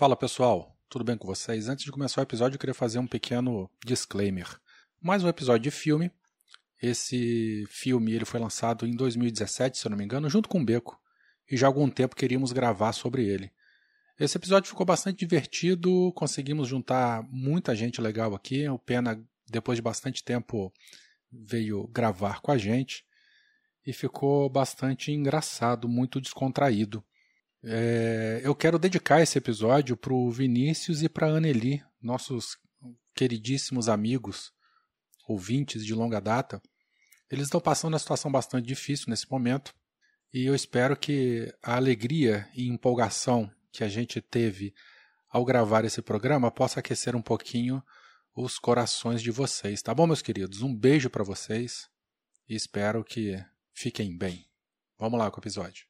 Fala pessoal, tudo bem com vocês? Antes de começar o episódio, eu queria fazer um pequeno disclaimer. Mais um episódio de filme. Esse filme ele foi lançado em 2017, se eu não me engano, junto com o Beco. E já há algum tempo queríamos gravar sobre ele. Esse episódio ficou bastante divertido, conseguimos juntar muita gente legal aqui. O Pena, depois de bastante tempo, veio gravar com a gente e ficou bastante engraçado, muito descontraído. É, eu quero dedicar esse episódio para o Vinícius e para a Anneli, nossos queridíssimos amigos, ouvintes de longa data. Eles estão passando uma situação bastante difícil nesse momento e eu espero que a alegria e empolgação que a gente teve ao gravar esse programa possa aquecer um pouquinho os corações de vocês, tá bom, meus queridos? Um beijo para vocês e espero que fiquem bem. Vamos lá com o episódio.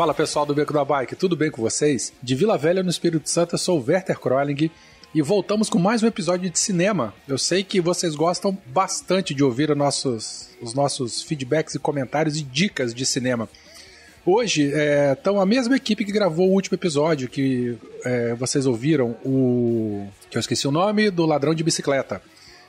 Fala pessoal do Beco da Bike, tudo bem com vocês? De Vila Velha, no Espírito Santo, eu sou o Werther Kroling e voltamos com mais um episódio de cinema. Eu sei que vocês gostam bastante de ouvir os nossos, os nossos feedbacks e comentários e dicas de cinema. Hoje estão a mesma equipe que gravou o último episódio que é, vocês ouviram, o. que eu esqueci o nome, do Ladrão de Bicicleta.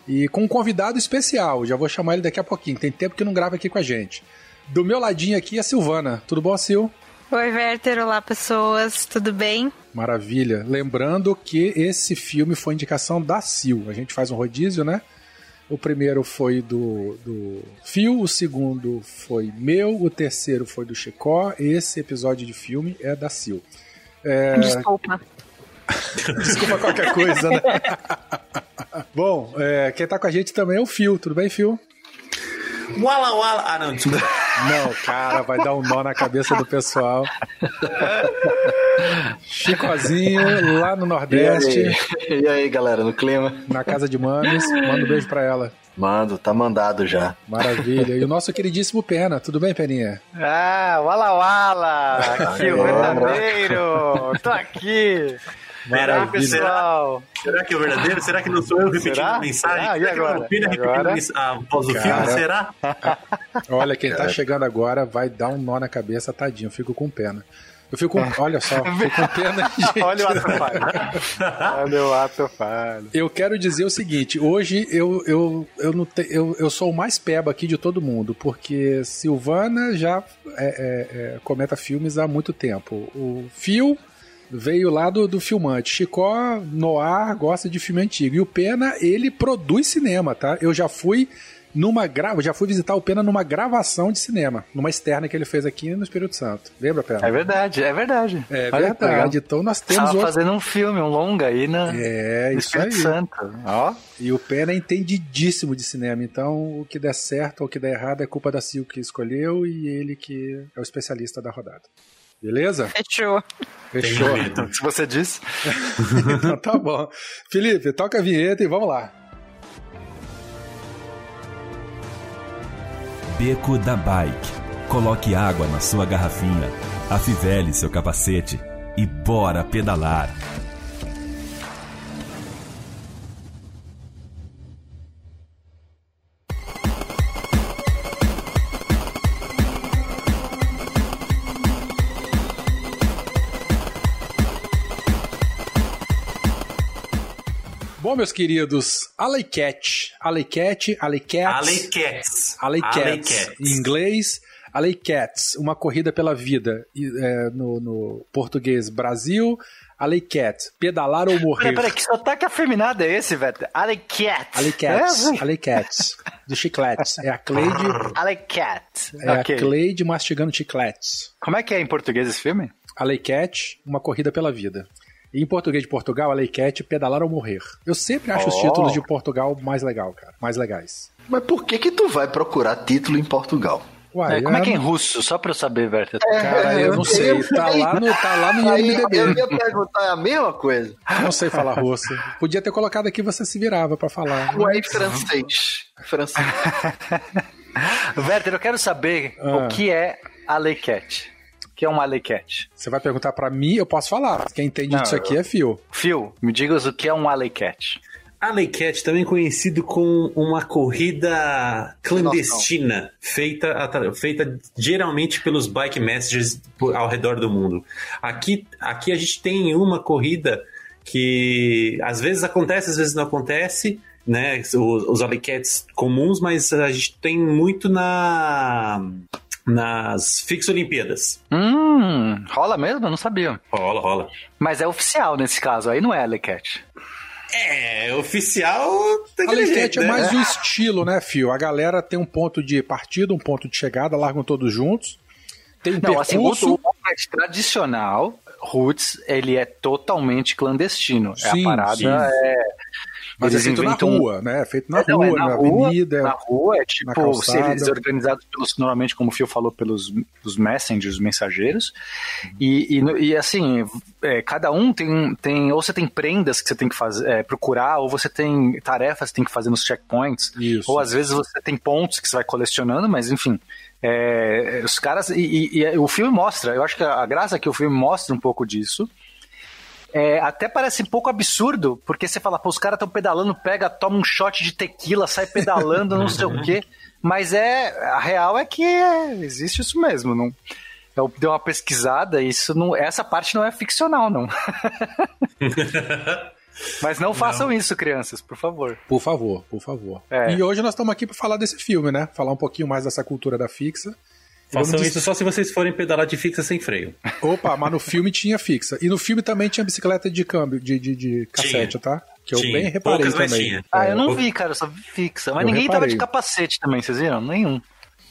E com um convidado especial, já vou chamar ele daqui a pouquinho, tem tempo que não grava aqui com a gente. Do meu ladinho aqui é a Silvana. Tudo bom, Sil? Oi, Werther. Olá, pessoas. Tudo bem? Maravilha. Lembrando que esse filme foi indicação da Sil. A gente faz um rodízio, né? O primeiro foi do, do Fio, o segundo foi meu, o terceiro foi do Chicó. Esse episódio de filme é da Sil. É, Desculpa. Desculpa qualquer coisa, né? Bom, é, quem tá com a gente também é o Fio. Tudo bem, Fio? Wala Wala. Ah, não, desculpa. Não, cara, vai dar um nó na cabeça do pessoal. Chicozinho, lá no Nordeste, E aí? E aí, galera, no clima? na casa de Mames. Manda um beijo pra ela. Mando, tá mandado já. Maravilha. E o nosso queridíssimo Pena. Tudo bem, Peninha? Ah, Wala Wala! Aqui, o verdadeiro! Tô aqui! Será, Maravilha. será, será que é o verdadeiro? Será que não sou eu repetindo Será? a mensagem? Será? E Será que agora? o Pena E repetindo agora? a mens- a voz do filme? Será? Olha, quem tá chegando agora vai dar um nó na cabeça, tadinho. Eu fico com pena. Eu fico com. Olha só, eu fico com pena, gente. Olha o ato falho! Olha o ato falho! Eu quero dizer o seguinte, hoje eu, eu, eu, não te, eu, eu sou o mais peba aqui de todo mundo, porque Silvana já é, é, é, comenta filmes há muito tempo. O Phil veio lá do, do filmante. Chicó Noir gosta de filme antigo. E o Pena, ele produz cinema, tá? Eu já fui numa grava, já fui visitar o Pena numa gravação de cinema, numa externa que ele fez aqui no Espírito Santo. Lembra, Pena? É verdade, é verdade. É Olha legal. verdade. Então nós temos Tava outro. fazendo um filme, um longa aí na É, no isso aí. Espírito Santo. Ó, E o Pena é entendidíssimo de cinema, então o que der certo ou o que der errado é culpa da Sil que escolheu e ele que é o especialista da rodada. Beleza? Fechou. Fechou. Tem medo. se você disse. então tá bom. Felipe, toca a vinheta e vamos lá. Beco da Bike. Coloque água na sua garrafinha, afivele seu capacete e bora pedalar. Bom, meus queridos, Alley Cat, Alley Cat, Alley Cats, Alley Cats. Alley Cats, Alley Cats. em inglês, Alley Cats, uma corrida pela vida, e, é, no, no português Brasil, Alley Cat, pedalar ou morrer. Peraí, peraí, que sotaque afeminado é esse, velho? Alley Cat. Alley Cats, É, Alley Cats, do chicletes. É a Cleide, Alley Cat. é ok. a Cleide mastigando chicletes. Como é que é em português esse filme? Alley Cat, uma corrida pela vida. Em português de Portugal, a Lei Cat, pedalar ou morrer. Eu sempre acho os Oh. títulos de Portugal mais legal, cara. Mais legais. Mas por que que tu vai procurar título em Portugal? Uai, É, como é que é em russo? Só pra eu saber, Werther. Cara, eu não sei. Tá lá no, tá lá no Aí IMDB. eu ia perguntar a mesma coisa. Não sei falar russo. Podia ter colocado aqui, você se virava pra falar. Ué, francês. Francês. Werther, eu quero saber Ah. o que é a Lei Cat. O que é uma Lei Cat? Você vai perguntar pra mim, eu posso falar. Quem entende Não, disso aqui é Fio. Phil, me diga o que é um Alley Cat. Alley Cat, também conhecido como uma corrida clandestina, feita, feita geralmente pelos bike messengers ao redor do mundo. Aqui, aqui a gente tem uma corrida que às vezes acontece, às vezes não acontece, né? Os, os Alley Cats comuns, mas a gente tem muito na nas Fix Olimpíadas. Hum, rola mesmo? Eu não sabia. Rola, rola. Mas é oficial nesse caso, aí não é Alley Cat. É, oficial daquele jeito, é né? mais o estilo, né, Fio? A galera tem um ponto de partida, um ponto de chegada, largam todos juntos. Tem um Não, assim, o, percurso. o Alley tradicional, Roots, ele é totalmente clandestino. é Sim, a parada sim. é... mas é eles feito inventam- na rua, né? É feito na É, não, rua, é na na rua, avenida. Na rua é tipo, seres organizados pelos, normalmente, como o Fio falou, pelos os messengers, os mensageiros. E, e, e, assim, é, cada um tem, tem. Ou você tem prendas que você tem que fazer, é, procurar, ou você tem tarefas que tem que fazer nos checkpoints. Isso. Ou às vezes você tem pontos que você vai colecionando, mas enfim. é, os caras. E, e- e o filme mostra, eu acho que a graça é que o filme mostra um pouco disso. É, até parece um pouco absurdo, porque você fala, pô, os caras estão pedalando, pega, toma um shot de tequila, sai pedalando, não sei o quê. Mas é. A real é que é, existe isso mesmo. Não, eu dei uma pesquisada e isso não. Essa parte não é ficcional, não. Mas não façam isso, crianças, por favor. Por favor, por favor. É. E hoje nós estamos aqui para falar desse filme, né? Falar um pouquinho mais dessa cultura da fixa. Façam isso só se vocês forem pedalar de fixa sem freio. Opa, mas no filme tinha fixa. E no filme também tinha bicicleta de câmbio, de, de, de cassete, tá? Que eu Tinha. bem reparei Poucas, também. tinha. Ah, eu não vi, cara, eu só vi fixa. Mas Eu ninguém tava de reparei. capacete também, vocês viram? Nenhum.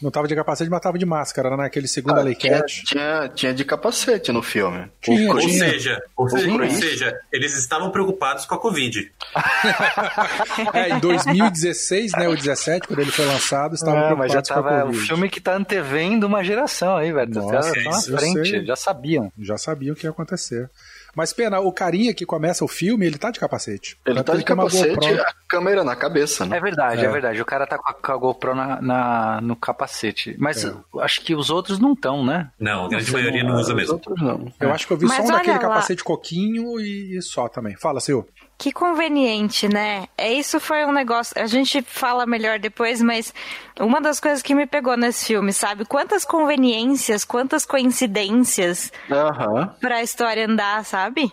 Não tava de capacete, mas tava de máscara, né? Naquele segundo Ah, Alley tinha, tinha, tinha de capacete no filme. Tinha, O Ou tinha. seja, ou, seja, ou seja, eles estavam preocupados com a Covid. É, em 2016, né? O 17, quando ele foi lançado, estavam Ah, mas já preocupados com a tava. O Covid. filme que tá antevendo uma geração aí, velho. Tá, Nossa, tá na frente, sei. já sabiam. Já sabiam o que ia acontecer. Mas, pena, o carinha que começa o filme, ele tá de capacete. Ele tá de capacete, GoPro. a câmera na cabeça, né? É verdade, é, É. verdade. O cara tá com a, com a GoPro na, na- no capacete. Mas É. acho que os outros não estão, né? Não, a grande maioria não usa Os mesmo. outros não. Eu acho que eu vi Mas só um daquele lá. capacete coquinho e, e só também. Fala, Sil. Que conveniente, né? É isso foi um negócio. A gente fala melhor depois, mas uma das coisas que me pegou nesse filme, sabe? Quantas conveniências, quantas coincidências Aham. pra história andar, sabe?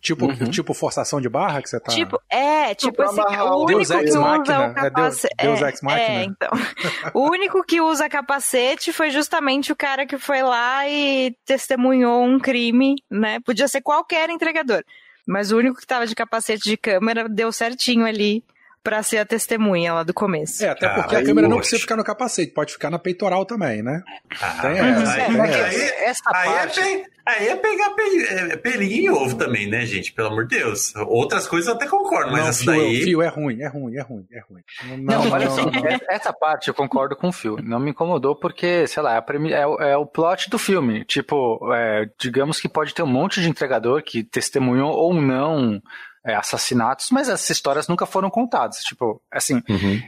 Tipo, tipo forçação de barra que você tá. Tipo, é, tipo assim, o único Deus Ex que usa o é Deus- capacete. Deus Ex Machina. É, então. o único que usa capacete foi justamente o cara que foi lá e testemunhou um crime, né? Podia ser qualquer entregador. Mas o único que tava de capacete de câmera deu certinho ali pra ser a testemunha lá do começo. É, até porque a aí, câmera não precisa ficar no capacete, pode ficar na peitoral também, né? Ah, Tem essa, aí, tem aí- essa. Essa aí é parte. pe- aí é pegar pe- é, pelinho em ovo também, né, gente? Pelo amor de Deus. Outras coisas eu até concordo, mas não, essa fio, daí. fio, é ruim, é ruim, é ruim, é ruim. Não, olha só, não. é- essa parte eu concordo com o Phil. Não me incomodou porque, sei lá, é, a premi- é o- é o plot do filme. Tipo, é, digamos que pode ter um monte de entregador que testemunhou ou não é, assassinatos, mas essas histórias nunca foram contadas. Tipo, assim,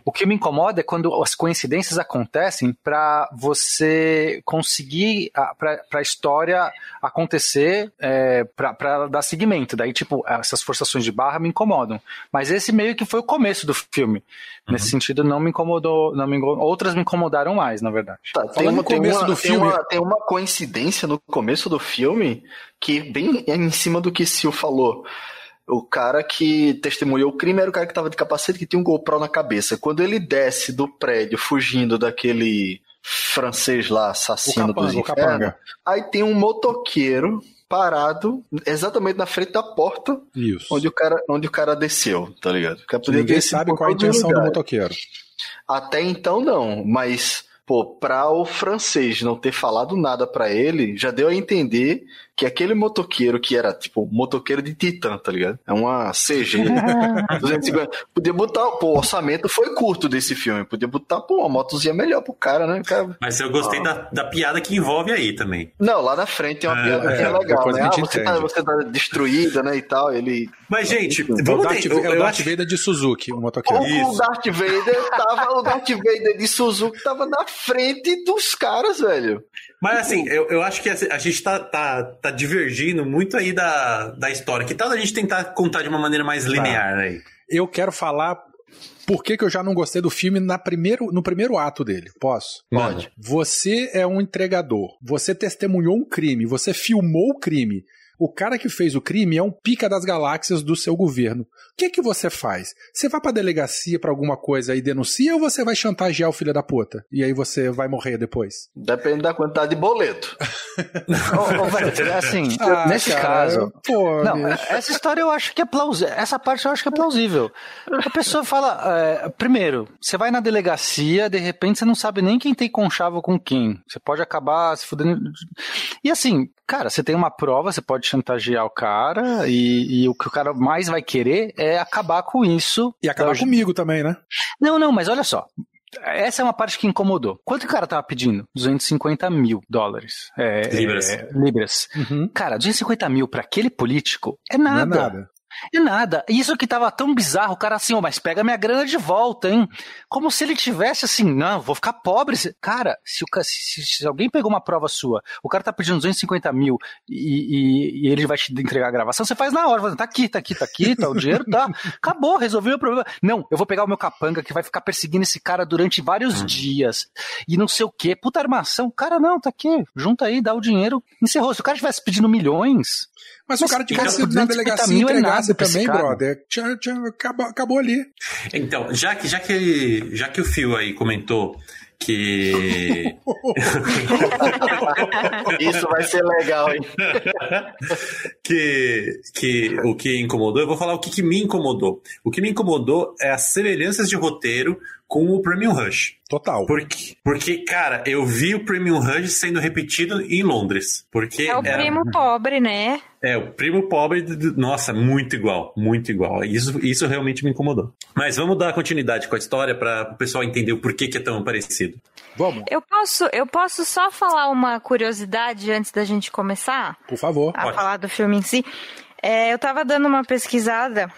o que me incomoda é quando as coincidências acontecem pra você conseguir, a- pra pra história acontecer, é, pra, pra dar seguimento. Daí, tipo, essas forçações de barra me incomodam. Mas esse meio que foi o começo do filme. Nesse sentido, não me incomodou. Não me incomodou. Outras me incomodaram mais, na verdade. Tá, tem, Falando uma, no tem, começo uma, do tem, filme- uma, tem uma coincidência no começo do filme que bem em cima do que Sil falou. O cara que testemunhou o crime era o cara que tava de capacete que tinha um GoPro na cabeça. Quando ele desce do prédio fugindo daquele francês lá, assassino dos capanga, infernos, capanga. aí tem um motoqueiro parado exatamente na frente da porta Isso. onde o cara, onde o cara desceu, tá ligado? Que ninguém sabe qual é a intenção do motoqueiro. Até então não, mas pô, pra o francês não ter falado nada pra ele, já deu a entender que aquele motoqueiro que era, tipo, motoqueiro de Titã, tá ligado? É uma CG. 250. Podia botar, pô, o orçamento foi curto desse filme. Podia botar, pô, uma motozinha melhor pro cara, né? Cara, Mas eu gostei da, da piada que envolve aí também. Não, lá na frente tem uma É, piada que é é, legal, né? Ah, você tá, você tá destruída, né, e tal. Ele... Mas, gente, É o vamos Darth, ter, é o Darth. Vader de Suzuki, o O, motoqueiro. Isso. o Darth Vader tava, o Darth Vader de Suzuki tava na frente dos caras, velho. Mas assim, eu, eu acho que a gente tá, tá, tá divergindo muito aí da, da história. Que tal a gente tentar contar de uma maneira mais linear aí? Eu quero falar por que, que eu já não gostei do filme na primeiro, no primeiro ato dele. Posso? Pode. Você é um entregador. Você testemunhou um crime. Você filmou o crime. O cara que fez o crime é um pica das galáxias do seu governo. O que que você faz? Você vai pra delegacia pra alguma coisa e denuncia ou você vai chantagear o filho da puta? E aí você vai morrer depois? Depende da quantidade de boleto. Ô, ô, velho, assim, Ah, nesse cara, caso. Pô, Não, bicho. essa história eu acho que é plausível. Essa parte eu acho que é plausível. A pessoa fala. é, primeiro, você vai na delegacia, de repente você não sabe nem quem tem conchavo com quem. Você pode acabar se fudendo. E assim, cara, você tem uma prova, você pode chantagear o cara, e, e o que o cara mais vai querer é acabar com isso. E acabar comigo também, né? Não, não, mas olha só. Essa é uma parte que incomodou. Quanto que o cara tava pedindo? 250 mil dólares. É, Libras. é, libras. Uhum. Cara, 250 mil pra aquele político é Não é nada. É nada. E Isso que tava tão bizarro, o cara assim, ó, mas pega minha grana de volta, hein? Como se ele tivesse assim, não, vou ficar pobre. Cara, se, o, se, se alguém pegou uma prova sua, o cara tá pedindo 250 mil e, e- e ele vai te entregar a gravação, você faz na hora, fala, tá aqui, tá aqui, tá aqui, tá o dinheiro, tá. Acabou, resolveu o problema. Não, eu vou pegar o meu capanga que vai ficar perseguindo esse cara durante vários dias e não sei o quê. Puta armação. Cara, não, tá aqui, junta aí, dá o dinheiro, encerrou. Se o cara estivesse pedindo milhões, Mas, se o Mas, cara tivesse cara, ido na 250 delegacia e mil é também, brother, tinha, tinha- acabou, acabou ali. Então, já que, já que, já que o Fio aí comentou que. Isso vai ser legal, hein? que, que o que incomodou, eu vou falar o que, que me incomodou. O que me incomodou é as semelhanças de roteiro com o Premium Rush. Total. Porque, porque, cara, eu vi o Premium Rush sendo repetido em Londres. Porque É o era- primo pobre, né? É, o primo pobre, nossa, muito igual, muito igual. Isso, isso realmente me incomodou. Mas vamos dar continuidade com a história para o pessoal entender o porquê que é tão parecido. Vamos, Eu posso, eu posso só falar uma curiosidade antes da gente começar por favor. a Pode. falar do filme em si? É, eu tava dando uma pesquisada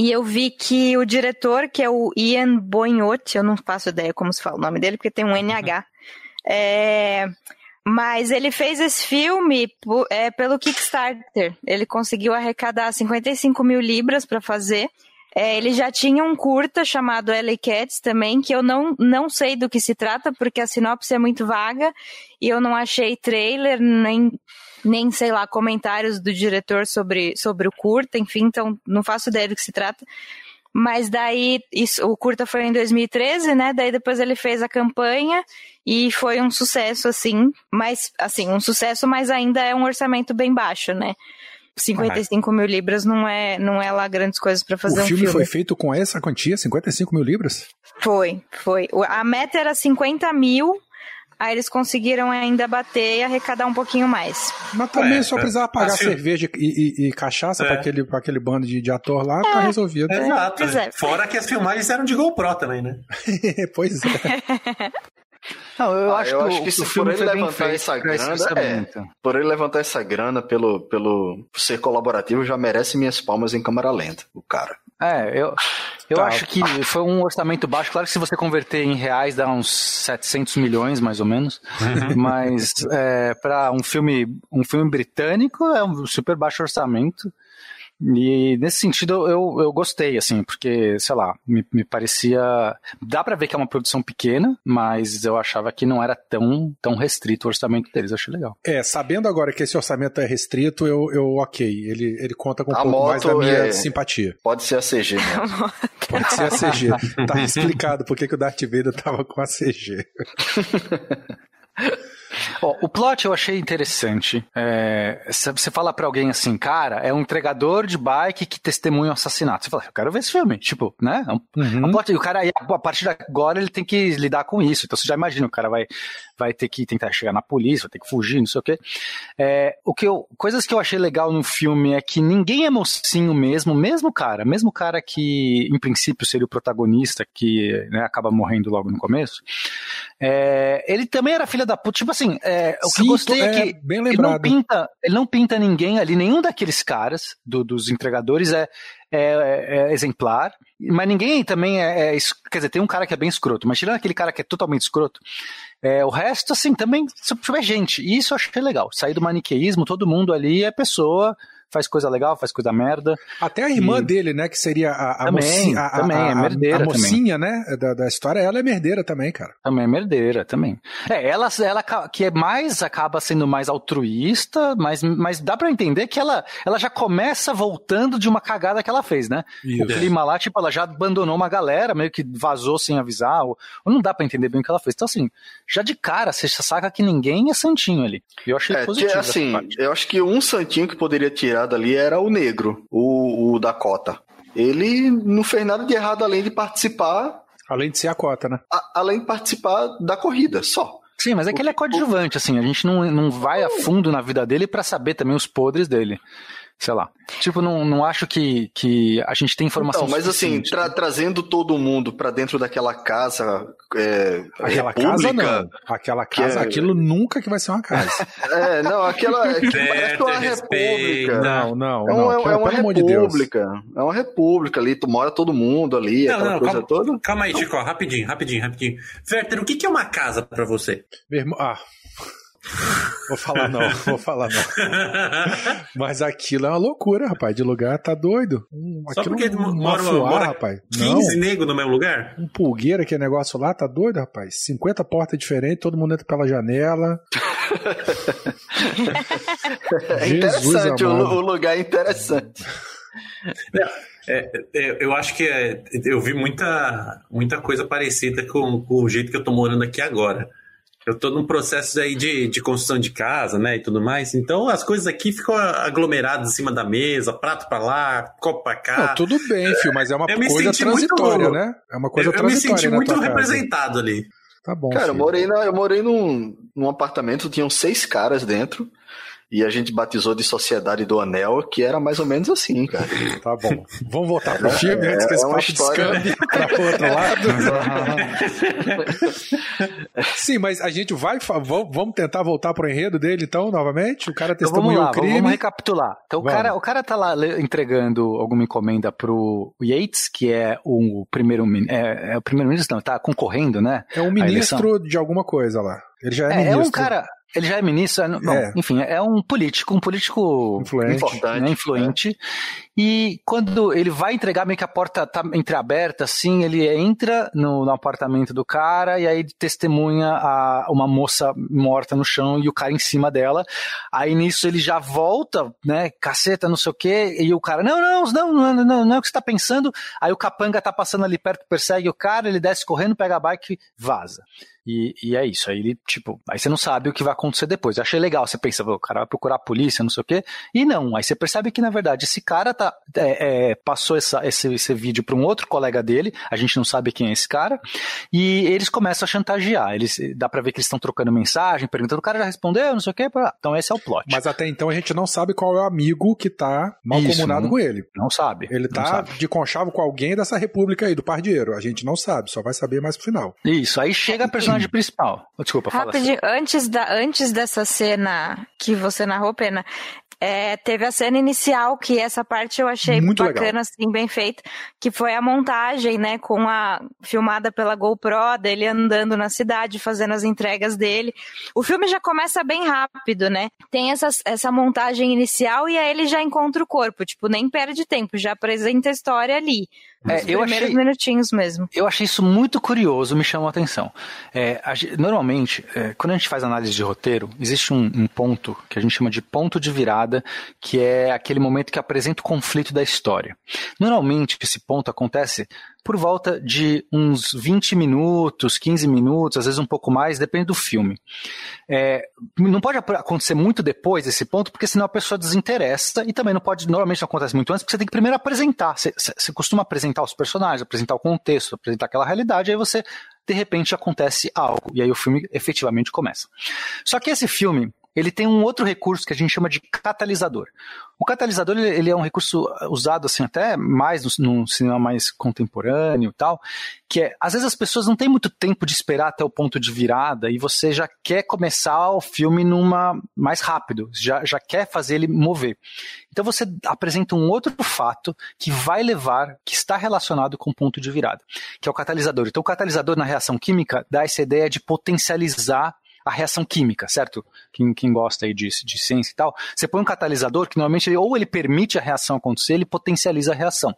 e eu vi que o diretor, que é o Ian Boignotti, eu não faço ideia como se fala o nome dele, porque tem um NH. É, mas ele fez esse filme é, pelo Kickstarter. Ele conseguiu arrecadar 55 mil libras para fazer. É, ele já tinha um curta chamado LA Cats também, que eu não, não sei do que se trata, porque a sinopse é muito vaga e eu não achei trailer, nem, nem sei lá, comentários do diretor sobre, sobre o curta, enfim, então não faço ideia do que se trata. Mas daí, isso, o curta foi em 2013, né? Daí depois ele fez a campanha e foi um sucesso, assim. Mas, assim, um sucesso, mas ainda é um orçamento bem baixo, né? 55 mil libras não é, não é lá grandes coisas pra fazer o um filme, filme. foi feito com essa quantia, 55 mil libras? Foi, foi. O- A meta era 50 mil, aí eles conseguiram ainda bater e arrecadar um pouquinho mais. Mas também É, só é. precisava pagar Assim- cerveja e, e- e cachaça É. pra aquele, pra aquele bando de, de ator lá, tá resolvido. Exato. pois é. Fora que as filmagens eram de GoPro também, né? pois é. Não, eu Ah, acho eu que, acho o, que se filme ele levantar feito essa grana, orçamento. Por ele levantar essa grana pelo, pelo por ser colaborativo, já merece minhas palmas em câmera lenta, o cara. É, eu, eu Tá. acho que foi um orçamento baixo. Claro que se você converter em reais dá uns 700 milhões, mais ou menos. Mas é, para um filme, um filme britânico é um super baixo orçamento. E nesse sentido eu, eu gostei, assim, porque, sei lá, me, me parecia. Dá pra ver que é uma produção pequena, mas eu achava que não era tão, tão restrito o orçamento deles. Eu achei legal. É, sabendo agora que esse orçamento é restrito, eu, eu ok. Ele, ele conta com um A pouco mais da minha é- simpatia. Pode ser a CG mesmo. Pode ser a CG. tá explicado por que que o Darth Vader tava com a CG. Ó, o plot eu achei interessante. É, você fala pra alguém assim, cara, é um entregador de bike que testemunha um assassinato. Você fala, eu quero ver esse filme. Tipo, né? É um, Uhum. é um plot, e o cara, a partir de agora, ele tem que lidar com isso. Então você já imagina, o cara vai, vai ter que tentar chegar na polícia, vai ter que fugir, não sei o quê. É, o que eu, coisas que eu achei legal no filme é que ninguém é mocinho mesmo, mesmo cara, mesmo cara que em princípio seria o protagonista, que né, acaba morrendo logo no começo. É, ele também era filha da puta. Tipo assim, é, o que Sim, eu gostei é, é, que bem ele não pinta, ele não pinta ninguém ali, nenhum daqueles caras do- dos entregadores é, é- é exemplar, mas ninguém também é, é quer dizer, tem um cara que é bem escroto, mas tirando aquele cara que é totalmente escroto, é, o resto, assim, também é gente. E isso eu achei legal. Sair do maniqueísmo, todo mundo ali é pessoa, faz coisa legal, faz coisa merda. Até a irmã E- dele, né, que seria a, a Também, mocinha, a, a- também, é a- merdeira a mocinha, né, da, da história, ela é merdeira também, cara. Também é merdeira, também. É, ela, ela que é mais, acaba sendo mais altruísta, mas, mas dá pra entender que ela, ela já começa voltando de uma cagada que ela fez, né? Isso. O clima lá, tipo, ela já abandonou uma galera, meio que vazou sem avisar, ou, ou não dá pra entender bem o que ela fez. Então, assim, já de cara, você saca que ninguém é santinho ali. E eu achei É, positivo. assim, eu acho que um santinho que poderia tirar dali era o negro, o, o Dakota. Ele não fez nada de errado além de participar, Além de ser a cota, né? a- além de participar da corrida, só. Sim, mas é que ele é coadjuvante, assim, a gente não, não vai a fundo na vida dele pra saber também os podres dele. Sei lá. Tipo, não, não acho que, que a gente tem informação Então, mas assim, tra- trazendo todo mundo pra dentro daquela casa é, Aquela república, casa não. Aquela casa, é- aquilo nunca que vai ser uma casa. É, não, aquela é que Certo, parece uma república. Não, não, É, um- não. é uma amor de república. É uma república ali, tu mora todo mundo ali, Não, aquela não, coisa calma, toda. calma aí, Chico, rapidinho, rapidinho, rapidinho. Werther, o que que é uma casa pra você? Meu irmão, ah. Vou falar não, vou falar não. Mas aquilo é uma loucura, rapaz. De lugar tá doido. Hum, Só aquilo porque é um mora, mafuá, mora rapaz. 15 Não. negros no mesmo lugar? Um pulgueiro, aquele negócio lá, tá doido, rapaz? 50 portas diferentes, todo mundo entra pela janela. É Jesus interessante, o, o lugar é interessante. É, é, eu acho que é, eu vi muita, muita coisa parecida com, com o jeito que eu tô morando aqui agora. Eu tô num processo aí de, de construção de casa, né, e tudo mais. Então as coisas aqui ficam aglomeradas em cima da mesa, prato pra lá, copo pra cá. Não, tudo bem, filho, mas é uma Eu me coisa senti muito- transitória, né? É uma coisa eu, eu me transitória. senti muito tua casa. representado ali. Tá bom. Cara, eu filho. morei, na, eu morei num, num apartamento, tinham seis caras dentro. E a gente batizou de Sociedade do Anel, que era mais ou menos assim, cara. Tá bom. Vamos voltar pro filme É, antes que esse é uma papo história- descambe pra pro outro lado. Sim, mas a gente vai. Vamos tentar voltar pro enredo dele, então, novamente? O cara Então vamos testemunhou lá, o vamos, crime. vamos recapitular. Então o Vamos. cara, o cara tá lá entregando alguma encomenda pro Yates, que é o primeiro é, é o primeiro ministro, não, tá concorrendo, né? É um ministro de alguma coisa lá. Ele já é, É, ministro. é um cara, ele já é ministro, é, bom, É. enfim, é um político, um político Influente. Importante, né, influente. E quando ele vai entregar, meio que a porta tá entreaberta, assim, ele entra no, no apartamento do cara e aí testemunha a, uma moça morta no chão e o cara em cima dela. Aí nisso ele já volta, né, caceta, não sei o quê, e o cara, não, não, não, não, não, não é o que você tá pensando. Aí o capanga tá passando ali perto, persegue o cara, ele desce correndo, pega a bike vaza. E, e é isso, aí ele, tipo, aí você não sabe o que vai acontecer depois. Eu achei legal, você pensa, "Pô, o cara vai procurar a polícia, não sei o quê, e não, aí você percebe que, na verdade, esse cara tá, é, é, passou essa, esse, esse vídeo para um outro colega dele, a gente não sabe quem é esse cara, e eles começam a chantagear, eles, dá pra ver que eles estão trocando mensagem, perguntando, o cara já respondeu, não sei o quê, então esse é o plot. Mas até então a gente não sabe qual é o amigo que tá mal Isso, comunado não- com ele. Não sabe. Ele não tá sabe. de conchavo com alguém dessa república aí, do Pardieiro. A gente não sabe, só vai saber mais pro final. Isso, aí chega a personagem principal. Desculpa, fala. Rapidinho, antes, da, antes dessa cena que você narrou, Pena, é, teve a cena inicial, que essa parte eu achei Muito bacana, legal. assim, bem feita, que foi a montagem, né, com a filmada pela GoPro, dele andando na cidade, fazendo as entregas dele. O filme já começa bem rápido, né? Tem essa, essa montagem inicial e aí ele já encontra o corpo, tipo, nem perde tempo, já apresenta a história ali. É, Nos eu primeiros achei- minutinhos mesmo. Eu achei isso muito curioso, me chamou a atenção. É, a normalmente, é, quando a gente faz análise de roteiro, existe um, um ponto que a gente chama de ponto de virada, que é aquele momento que apresenta o conflito da história. Normalmente, esse ponto acontece por volta de uns 20 minutos, 15 minutos, às vezes um pouco mais, depende do filme. É, não pode acontecer muito depois desse ponto, porque senão a pessoa desinteressa, e também não pode, normalmente não acontece muito antes, porque você tem que primeiro apresentar. Você- você costuma apresentar os personagens, apresentar o contexto, apresentar aquela realidade, aí você, de repente, acontece algo, e aí o filme efetivamente começa. Só que esse filme, ele tem um outro recurso que a gente chama de catalisador. O catalisador ele, é um recurso usado assim até mais no, no cinema mais contemporâneo e tal, que é às vezes as pessoas não têm muito tempo de esperar até o ponto de virada e você já quer começar o filme numa mais rápido, já, já quer fazer ele mover. Então você apresenta um outro fato que vai levar, que está relacionado com o ponto de virada, que é o catalisador. Então o catalisador na reação química dá essa ideia de potencializar a reação química, certo? Quem, quem gosta aí de, de ciência e tal, você põe um catalisador que normalmente ele, ou ele permite a reação acontecer, ele potencializa a reação.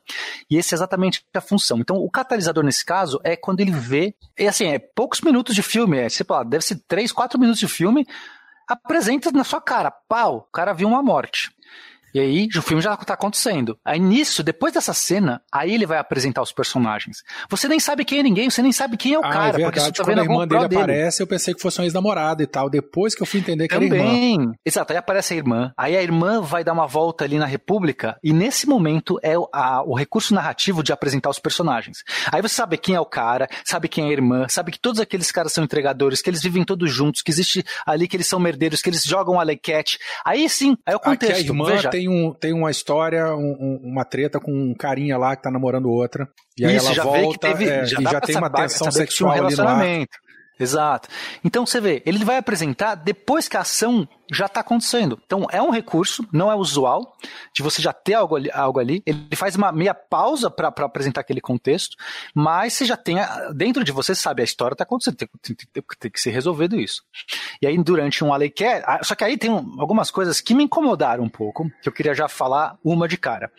E esse é exatamente a função. Então, o catalisador nesse caso é quando ele vê, é assim, é poucos minutos de filme, é, sei lá, deve ser 3, 4 minutos de filme, apresenta na sua cara, pau, o cara viu uma morte. E aí, o filme já tá acontecendo. Aí nisso, depois dessa cena, aí ele vai apresentar os personagens. Você nem sabe quem é ninguém, você nem sabe quem é o ah, cara, é porque você verdade. tá Quando vendo a irmã dele aparece, eu pensei que fosse uma ex-namorada e tal. Depois que eu fui entender que era irmã. Também. Exato, aí aparece a irmã. Aí a irmã vai dar uma volta ali na República, e nesse momento é o, a- o recurso narrativo de apresentar os personagens. Aí você sabe quem é o cara, sabe quem é a irmã, sabe que todos aqueles caras são entregadores, que eles vivem todos juntos, que existe ali que eles são merdeiros, que eles jogam a lequete. Aí sim, aí é o Aqui contexto. a irmã veja. tem, um, tem uma história, um- um- uma treta com um carinha lá que tá namorando outra. E aí Isso, ela já volta teve- é, já e já tem uma saber- tensão tinha um sexual ali no ar. Exato. Então você vê, ele vai apresentar depois que a ação já está acontecendo. Então é um recurso, não é usual, de você já ter algo ali. Algo ali. Ele faz uma meia pausa para apresentar aquele contexto, mas você já tem, a- dentro de você, sabe, a história está acontecendo, tem, tem- tem- tem que ser resolvido isso. E aí, durante um aleiquer, ah, só que aí tem um- algumas coisas que me incomodaram um pouco, que eu queria já falar uma de cara.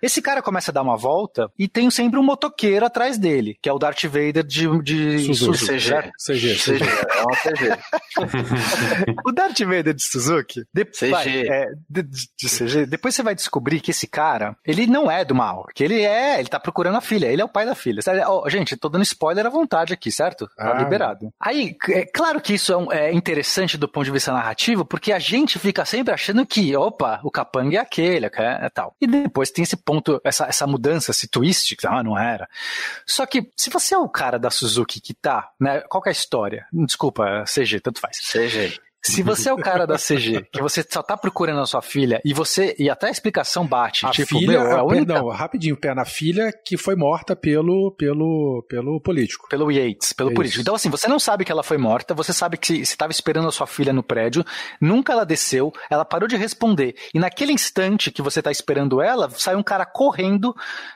Esse cara começa a dar uma volta e tem sempre um motoqueiro atrás dele, que é o Darth Vader de, de Suzuki. Suzuki, CG. certo? CG, CG, CG. é uma CG. O Darth Vader de Suzuki, de- CG. vai, é, de, de- CG, depois você vai descobrir que esse cara, ele não é do mal, que ele é, ele tá procurando a filha, ele é o pai da filha. Ó, gente, tô dando spoiler à vontade aqui, certo? Tá Ah. liberado. Aí, é claro que isso é, um- é interessante do ponto de vista narrativo, porque a gente fica sempre achando que, opa, o capanga é aquele, que é, é tal. E depois tem esse ponto, essa, essa mudança, esse twist, que ah, não era. Só que, se você é o cara da Suzuki que tá, né, qual que é a história? Desculpa, CG, tanto faz. CG. Se você é o cara da CG, que você só tá procurando a sua filha e você e até a explicação bate, A tipo, filha, meu, é a única perdão, rapidinho, pé na filha que foi morta pelo, pelo, pelo político. pelo Yates, pelo Isso. político. Então assim, você não sabe que ela foi morta, você sabe que você estava esperando a sua filha no prédio, nunca ela desceu, ela parou de responder. E naquele instante que você tá esperando ela, sai um cara correndo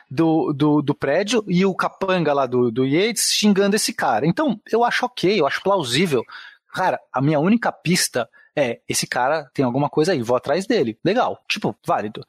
do, do, do prédio e o capanga lá do, do Yates xingando esse cara. Então, eu acho ok, eu acho plausível. Cara, a minha única pista é, esse cara tem alguma coisa aí, vou atrás dele. Legal, tipo, válido.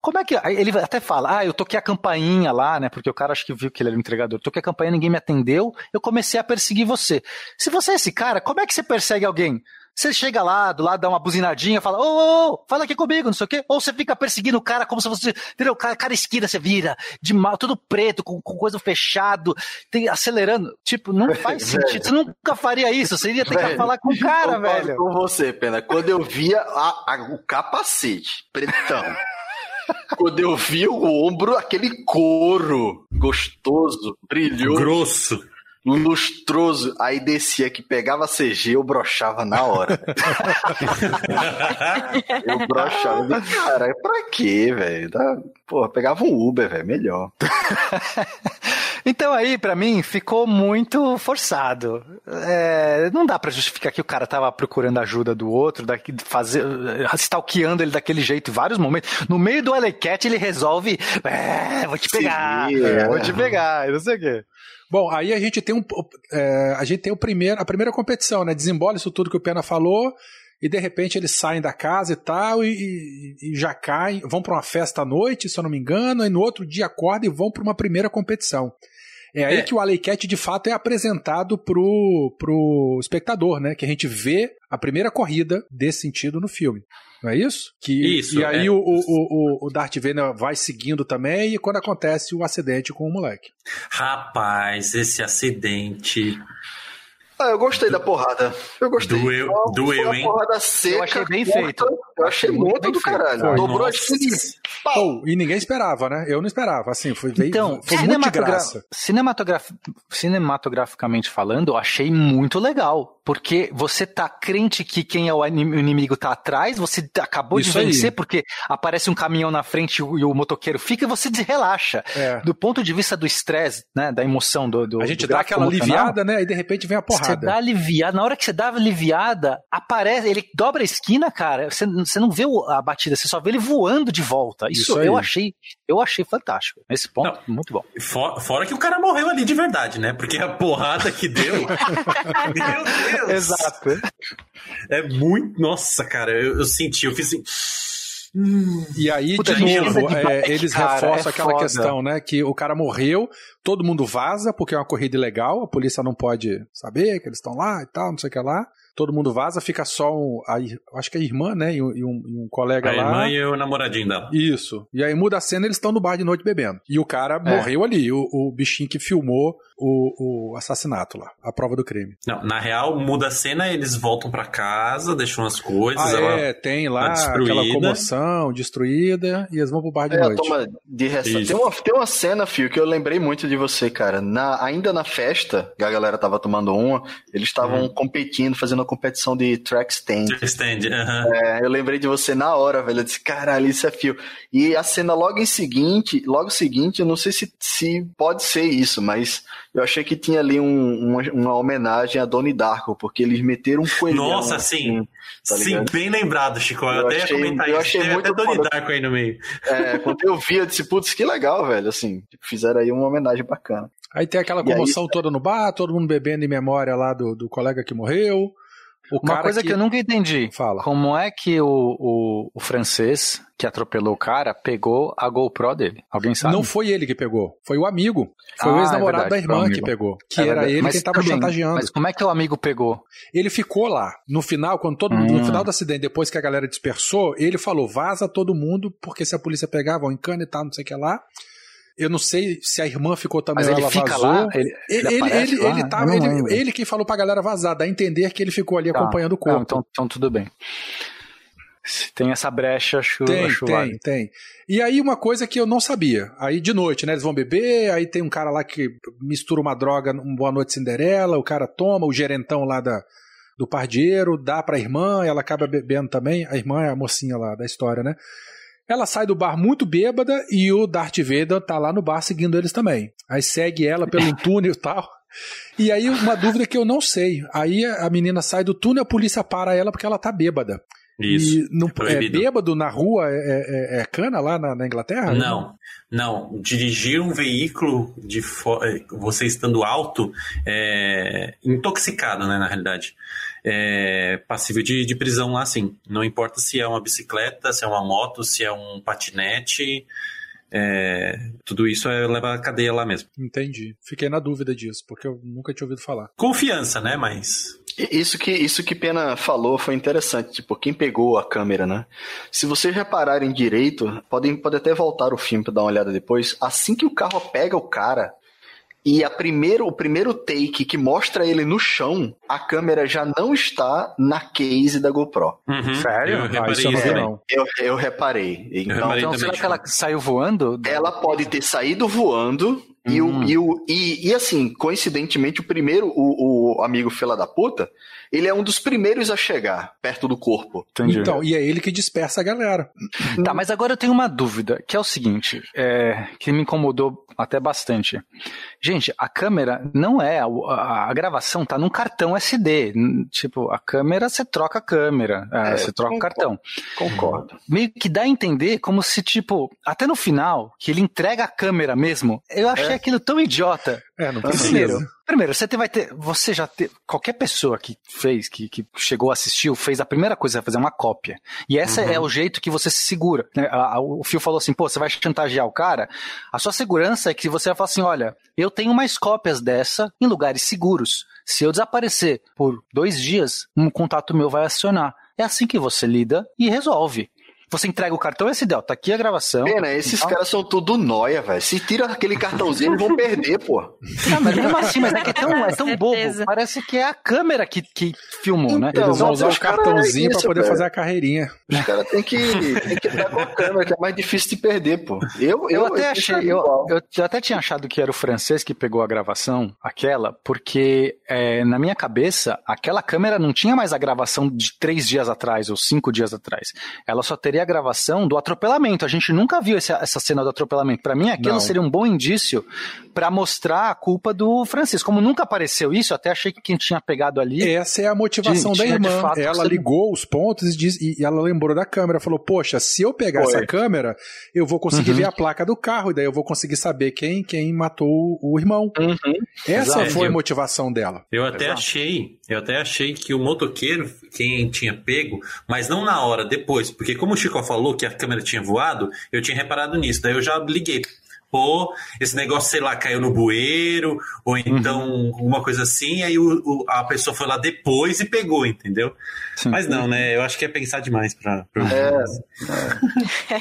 Como é que. Ele até fala, ah, eu toquei a campainha lá, né? Porque o cara acho que viu que ele era um entregador. Toquei a campainha, ninguém me atendeu, eu comecei a perseguir você. Se você é esse cara, como é que você persegue alguém? Você chega lá, do lado, dá uma buzinadinha, fala, ô, ô, ô, fala aqui comigo, não sei o quê. Ou você fica perseguindo o cara como se você, entendeu? Cada, cada esquina você vira, de mal, tudo preto, com, com coisa fechado, tem, acelerando. Tipo, não faz sentido. Você nunca faria isso, você iria ter que Velho, falar com o cara, velho. com você, Pena. Quando eu via a- a- o capacete, pretão. quando eu vi o ombro, aquele couro gostoso, brilhoso, Grosso. Lustroso. Aí descia que pegava CG, eu brochava na hora. eu brochava. Eu disse, Cara, pra quê, velho? Porra, pegava um Uber, velho, melhor. Então aí, pra mim, ficou muito forçado. É, não dá pra justificar que o cara tava procurando ajuda do outro, daqui, fazer, stalkeando ele daquele jeito em vários momentos. No meio do Cat ele resolve, é, vou te pegar, Sim, é. vou te pegar, e não sei o quê. Bom, aí a gente tem um, é, a gente tem o primeiro, a primeira competição, né? Desembola isso tudo que o Pena falou e de repente eles saem da casa e tal e, e- e já caem, vão para uma festa à noite, se eu não me engano, e no outro dia acordam e vão para uma primeira competição. É aí É. que o Alley Cat de fato é apresentado pro, pro espectador, né? Que a gente vê a primeira corrida desse sentido no filme. Não é isso? Que, Isso, E aí é. o, o, o, o Darth Vader vai seguindo também e quando acontece o acidente com o moleque. Rapaz, esse acidente Ah, eu gostei da porrada. Eu gostei. doeu, uma- doeu, uma hein? porrada seca. Eu achei bem curta. feito. Eu achei muito do feito. caralho. Foi. Dobrou Nossa. Pau. Oh, e ninguém esperava, né? Eu não esperava. Assim, foi, Então, foi muito de cinematogra- graça. cinematograf- cinematograficamente falando, eu achei muito legal. Porque você tá crente que quem é o inim- o inimigo tá atrás, você acabou Isso de aí. vencer porque aparece um caminhão na frente e o, motoqueiro fica e você relaxa. É. Do ponto de vista do estresse, né, da emoção do, do A gente do dá aquela aliviada, né? E de repente vem a Você dá aliviada, na hora que você dá aliviada, aparece, ele dobra a esquina, cara, você, você não vê a batida, você só vê ele voando de volta. Isso, Isso eu achei, eu achei fantástico. Nesse ponto, muito bom. For- Fora que o cara morreu ali de verdade, né? Porque a porrada que deu. Meu Deus! Exato. É muito. Nossa, cara, eu, eu senti, eu fiz assim. Hum. E aí, Puta, de a novo, de é, eles cara, reforçam é aquela foda. questão, né? Que o cara morreu, todo mundo vaza, porque é uma corrida ilegal, a polícia não pode saber que eles estão lá e tal, não sei o que lá. Todo mundo vaza, fica só um. A, acho que a irmã, né? E um, e um- colega A lá. irmã e o namoradinho dela. Isso. E aí muda a cena, eles estão no bar de noite bebendo. E o cara É. morreu ali, o, o bichinho que filmou o, o assassinato lá, a prova do crime. Não, na real, muda a cena, eles voltam pra casa, deixam as coisas. Ah, ela... é, tem lá tá destruída. aquela comoção destruída e eles vão pro bar de É, a noite. toma de resta-. Tem uma, tem uma cena, Fio, que eu lembrei muito de você, cara. Na, ainda na festa, que a galera tava tomando uma, eles estavam competindo, fazendo uma competição de track stand. Stand, aham. É, eu lembrei de você na hora, velho. Eu disse, caralho, isso é fio. E a cena logo em seguinte, logo seguinte, eu não sei se, se pode ser isso, mas eu achei que tinha ali um- uma, uma homenagem a Donnie Darko, porque eles meteram um coelhão. Nossa, assim, sim. tá Sim, bem lembrado, Chico. Eu, Eu até achei- ia comentar eu isso. achei Teve muito até Donnie. Darko aí no meio. É, quando eu vi, eu disse, putz, que legal, velho. Assim, tipo, fizeram aí uma homenagem bacana. Aí tem aquela E aí- comoção toda no bar, todo mundo bebendo em memória lá do, do colega que morreu. O Uma coisa que... eu nunca entendi. Fala. Como é que o, o, o francês que atropelou o cara pegou a GoPro dele? Alguém sabe? Não foi ele que pegou, foi o amigo. Foi o Ah, ex-namorado é da verdade, foi o irmã que pegou. Que É era ele Mas quem tava chantageando. Mas como é que o amigo pegou? Ele ficou lá. No final, quando todo mundo, no Hum. final do acidente, depois que a galera dispersou, ele falou: vaza todo mundo, porque se a polícia pegar, vão encana e tal, não sei o que lá. Eu não sei se a irmã ficou também Mas ele fica vazou. lá? Ele, Ele, ele ele, lá? ele não ele, ele quem falou pra galera vazar, dá a entender que ele ficou ali Tá. acompanhando o corpo. Não, então, então tudo bem. Se tem essa brecha, acho, Tem, acho tem, válido. tem. E aí uma coisa que eu não sabia. Aí de noite, né? Eles vão beber, aí tem um cara lá que mistura uma droga, um Boa Noite Cinderela, o cara toma, o gerentão lá da, do pardieiro, dá pra irmã, ela acaba bebendo também. A irmã é a mocinha lá da história, né? Ela sai do bar muito bêbada e o Darth Vader tá lá no bar seguindo eles também. Aí segue ela pelo túnel e tal. E aí uma dúvida que eu não sei. Aí a menina sai do túnel, a polícia para ela porque ela tá bêbada. Isso. E não, é é, bêbado na rua é, é- é cana lá na, na Inglaterra? Não, não. Dirigir um veículo de fo- eh, você estando alto, é, intoxicado, né, na realidade, é passível de, de prisão lá, sim. Não importa se é uma bicicleta, se é uma moto, se é um patinete, é, tudo isso é, leva a cadeia lá mesmo. Entendi. Fiquei na dúvida disso, porque eu nunca tinha ouvido falar. Confiança, né, mas... Isso que, isso que Pena falou foi interessante, tipo, quem pegou a câmera, né? Se vocês repararem direito, podem, podem até voltar o filme pra dar uma olhada depois. Assim que o carro pega o cara, e a primeiro, o primeiro take que mostra ele no chão, a câmera já não está na case da GoPro. Uhum, Sério? Eu Ah, reparei isso eu não isso também. não. Eu, eu reparei. Então, reparei Então, também, será que tipo- ela saiu voando? ela pode ter saído voando e, o, Hum. e, o, e, e assim, coincidentemente, o primeiro, o, o amigo fila da puta, ele é um dos primeiros a chegar perto do corpo. Entendi. Então, e é ele que dispersa a galera. Tá, mas agora eu tenho uma dúvida, que é o seguinte, é, que me incomodou até bastante. Gente, a câmera não é, a, a- a gravação tá num cartão SD. Tipo, a câmera, você troca a câmera, é, É, você troca o cartão. Concordo. Meio que dá a entender como se, tipo, até no final, que ele entrega a câmera mesmo. Eu achei achei aquilo tão idiota. É, não Primeiro, precisa. primeiro, você te- vai ter. Você já ter. Qualquer pessoa que fez, que, que chegou, assistiu, fez a primeira coisa, é fazer uma cópia. E essa é o jeito que você se segura. né? O Fio falou assim: pô, você vai chantagear o cara. A sua segurança é que você vai falar assim: olha, eu tenho mais cópias dessa em lugares seguros. Se eu desaparecer por dois dias, um contato meu vai acionar. É assim que você lida e resolve. Você entrega o cartão esse ideal, tá aqui a gravação. Pena, esses Então- caras são tudo noia, velho. Se tira aquele cartãozinho, eles vão perder, pô. Não, mas mesmo assim, mas é que é tão, é tão bobo. Parece que é a câmera que, que filmou, né? Então, Eles vão usar o cartãozinho é pra isso, poder velho. fazer a carreirinha. Os caras têm que, tem que estar com a câmera, que é mais difícil de perder, pô. Eu, Eu até eu achei, eu, igual. eu eu até tinha achado que era o francês que pegou a gravação, aquela, porque é, na minha cabeça, aquela câmera não tinha mais a gravação de três dias atrás ou cinco dias atrás. Ela só teria a gravação do atropelamento. A gente nunca viu essa, essa cena do atropelamento. Pra mim, aquilo Não. seria um bom indício pra mostrar a culpa do francês. Como nunca apareceu isso, eu até achei que quem tinha pegado ali. Essa é a motivação Tinha da de irmã. fato ela ligou os pontos e, diz- e ela lembrou da câmera. Falou: Poxa, se eu pegar Foi. essa câmera, eu vou conseguir Uhum. ver a placa do carro e daí eu vou conseguir saber quem, quem matou o irmão. Uhum. Essa Exato. foi a motivação dela. Eu até Exato. achei, eu até achei que o motoqueiro, quem tinha pego, mas não na hora, depois, porque como o Chico falou que a câmera tinha voado, eu tinha reparado nisso, daí eu já liguei. Pô, esse negócio, sei lá, caiu no bueiro, ou então uma coisa assim, aí o, o- a pessoa foi lá depois e pegou, entendeu? Sim. Mas não, né? Eu acho que é pensar demais pra. pra-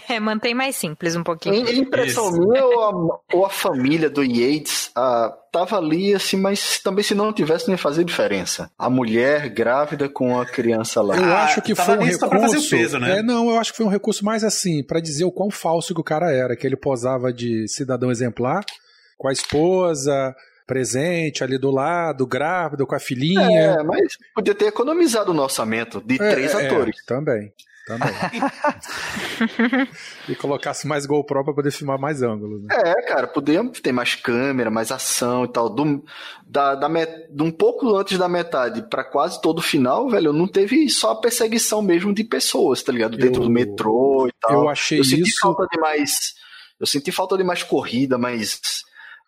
É, mantém mais simples um pouquinho. Em, em impressão Isso. minha, ou a, ou a família do Yates ah, tava ali, assim, mas também se não tivesse, não ia fazer diferença. A mulher grávida com a criança lá. Eu Ah, acho que foi um só pra fazer o recurso. peso, né? É, não, eu acho que foi um recurso mais assim, pra dizer o quão falso que o cara era, que ele posava de cidadão exemplar, com a esposa, presente ali do lado, grávido, com a filhinha. É, mas podia ter economizado no orçamento de É, três é, atores. também. Também. e colocasse mais GoPro pra poder filmar mais ângulos. Né? É, cara, podia ter mais câmera, mais ação e tal. Do, da, da met- de um pouco antes da metade pra quase todo o final, velho, não teve só a perseguição mesmo de pessoas, tá ligado? Dentro Eu- do metrô e tal. eu achei eu senti isso- falta de mais. Eu senti falta de mais corrida, mais.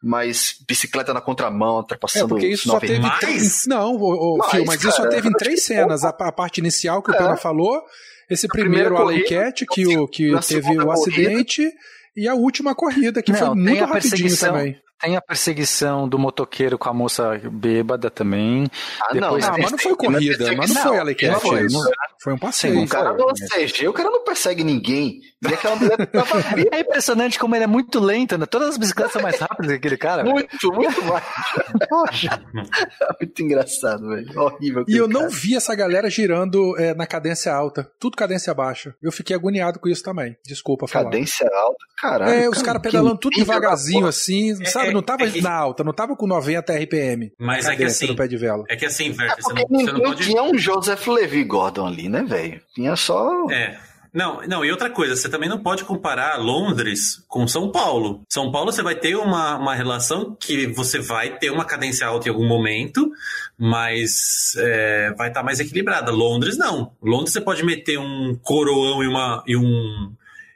Mais bicicleta na contramão, É, ultrapassando porque isso só nove teve mais? três. Não, o, Mais, Phil, mas isso só cara, teve em acho três cenas. A, a parte inicial que o É. Pena falou, esse primeiro Alan corrida, Cat, que, o, que teve o corrida. acidente, e a última corrida, que Não, foi muito rapidinho também. Tem a perseguição do motoqueiro com a moça bêbada também. Ah, não, Depois- tem- mas não foi corrida, mas não foi. Não foi, não. Foi um Sim, passeio. O cara do CG, o cara não persegue ninguém. E aquela mulher tava. É impressionante como ele é muito lento, né? Todas as bicicletas são mais rápidas que aquele cara. velho. Muito, muito mais. muito engraçado, velho. Horrível. E eu aquele não cara. vi essa galera girando é, na cadência alta. Tudo cadência baixa. Eu fiquei agoniado com isso também. Desculpa falar. Cadência alta, caralho. É, os caras pedalando tudo devagarzinho assim, sabe? É- Não tava é que- na alta, não tava com 90 RPM. Mas é que assim. pé de vela. É que assim, É Verter, você, porque não, você não pode. tinha um Joseph Levi Gordon ali, né, velho? Tinha só. É. Não, não, e outra coisa, você também não pode comparar Londres com São Paulo. São Paulo você vai ter uma, uma relação que você vai ter uma cadência alta em algum momento, mas é, vai estar mais equilibrada. Londres não. Londres você pode meter um coroão e, uma, e um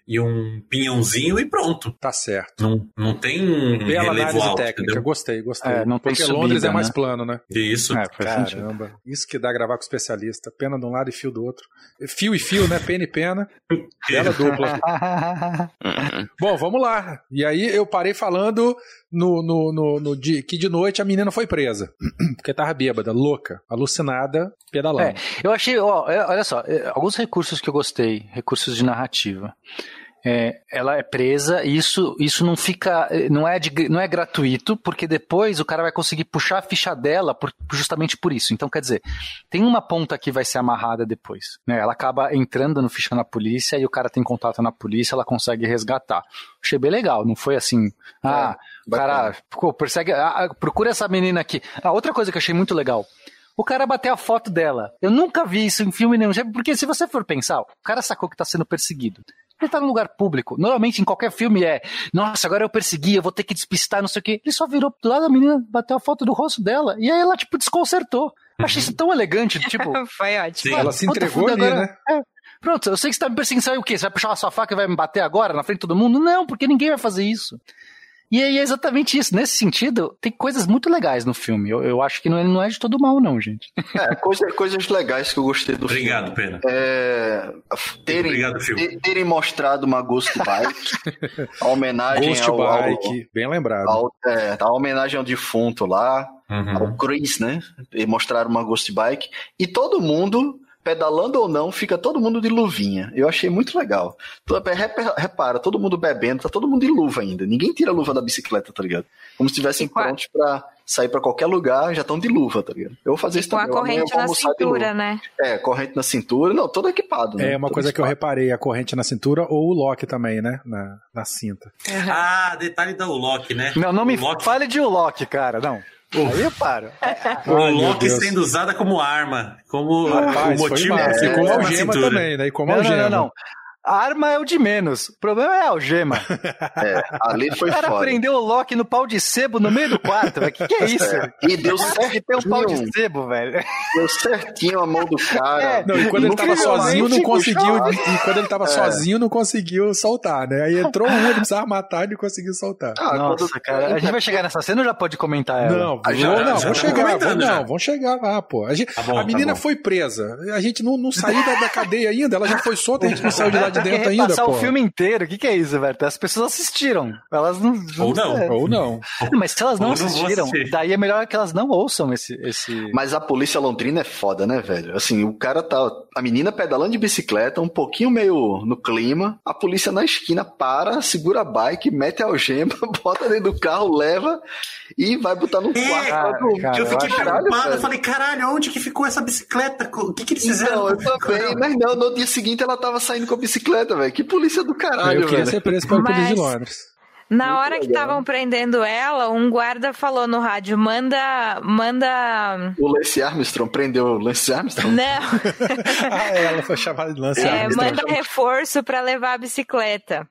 e um pinhãozinho e pronto. Tá certo. Não, não tem um Bela relevo análise alto, técnica, entendeu? gostei, gostei. É, não tem Porque subida, Londres é mais né? plano, né? Isso. É, faz sentido. Caramba, isso que dá gravar com especialista. Pena de um lado e fio do outro. Fio e fio, né? Pena e pena. Bela dupla. Bom, vamos lá. E aí eu parei falando no, no, no, no dia, que de noite a menina foi presa. Porque tava bêbada, louca, alucinada, pedalando. É, eu achei, ó, é, olha só, é, alguns recursos que eu gostei, recursos de narrativa. É, ela é presa e isso, isso não fica, não é, de- não é gratuito, porque depois o cara vai conseguir puxar a ficha dela por- justamente por isso. Então, quer dizer, tem uma ponta que vai ser amarrada depois. Né? Ela acaba entrando no ficha na polícia e o cara tem contato na polícia, ela consegue resgatar. Achei bem legal, não foi assim, ah, o cara, pô, persegue, ah, ah, procura essa menina aqui. Ah, outra coisa que eu achei muito legal. O cara bateu a foto dela. Eu nunca vi isso em filme nenhum. Porque se você for pensar, o cara sacou que tá sendo perseguido. Ele tá num lugar público. Normalmente em qualquer filme é, nossa, agora eu persegui, eu vou ter que despistar, não sei o quê. Ele só virou do lado da menina, bateu a foto do rosto dela. E aí ela, tipo, desconcertou. Achei isso tão elegante, tipo. Foi ótimo. Sim. Ela se entregou ali, agora- né? É. Pronto, eu sei que você tá me perseguindo, sabe o quê? Você vai puxar a sua faca e vai me bater agora, na frente de todo mundo? Não, porque ninguém vai fazer isso. E aí é exatamente isso. Nesse sentido, tem coisas muito legais no filme. Eu, eu acho que não é, não é de todo mal, não, gente. É, coisa- coisas legais que eu gostei do Obrigado, filme. Pena. É, terem, Obrigado, filme. ter- terem mostrado uma Ghost Bike, a homenagem Ghost ao, ao, Bike, bem lembrado. ao- é, a homenagem ao defunto lá, Uhum. ao Chris, né? E mostraram uma Ghost Bike. E todo mundo, pedalando ou não, fica todo mundo de luvinha. Eu achei muito legal. Rep- Repara, todo mundo bebendo, tá todo mundo de luva ainda. Ninguém tira a luva da bicicleta, tá ligado? Como se estivessem com a- prontos pra sair pra qualquer lugar, já estão de luva, tá ligado? Eu vou fazer isso Com a também. Amanhã eu corrente na cintura, né? É, corrente na cintura. Não, todo equipado, né? É uma Todo coisa que eu equipado. reparei, a corrente na cintura ou o lock também, né? Na, na cinta. Ah, detalhe da Loki, né? Não, não me Loki, fale de Loki, cara, não. Aí eu paro. o Ai, Loki sendo usada como arma, como Rapaz, o motivo foi E com uma algema também, né? E com Não, não, algema. não, não. A arma é o de menos. O problema é a algema. É, ali foi O cara foda. prendeu o Loki no pau de sebo no meio do quarto, velho. Que que é isso? E deu Tem que ter um pau certinho, de sebo, velho. deu certinho a mão do cara. É, Não, e quando ele tava sozinho, não conseguiu. E quando ele É. tava sozinho, não conseguiu soltar, né? Aí entrou um, ele precisava matar e não conseguiu soltar. Ah, Nossa, quando- cara. A gente vai chegar nessa cena ou já pode comentar ela? Não, Ah, já- vou- não, já vamos tá chegar, vamos, não, vamos chegar lá, pô. A, gente- Tá bom, a tá menina bom. foi presa, a gente não, não saiu da, da cadeia ainda, ela já foi solta, a gente não saiu de lá de Quer dentro ainda, repassar pô. o filme inteiro. O que, que é isso, velho? As pessoas assistiram. Elas não. Ou não. É. Ou não. Mas se elas não assistiram, assistir. daí é melhor que elas não ouçam esse. esse... Mas a polícia londrina é foda, né, velho? Assim, o cara tá. A menina pedalando de bicicleta, um pouquinho meio no clima. A polícia na esquina para, segura a bike, mete a algema, bota dentro do carro, leva e vai botar no É, quarto. cara, dormir. cara, eu fiquei preocupado, eu falei, caralho, onde que ficou essa bicicleta? O que que eles fizeram? Não, eu também, mas não, no dia seguinte ela tava saindo com a bicicleta, velho. Que polícia do caralho, eu queria velho. ser preso pela polícia de Londres. Na Muito hora que legal. estavam prendendo ela, um guarda falou no rádio: manda. Manda. O Lance Armstrong prendeu o Lance Armstrong. Não, Ah, ela foi chamada de lance é, Armstrong. manda reforço pra levar a bicicleta.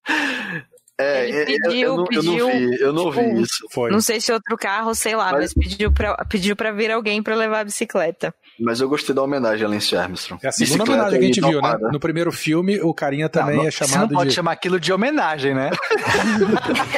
É, Ele é, pediu- eu, eu não, eu não pediu, vi, eu não tipo, vi isso. Foi. Não sei se outro carro, sei lá, Mas- mas, pediu, pra, pediu pra vir alguém pra levar a bicicleta. Mas eu gostei da homenagem a Lance Armstrong. É a segunda Bicicleta homenagem que a gente viu, né? No primeiro filme, o carinha também Não, é Você não chamado pode de. chamar aquilo de homenagem, né?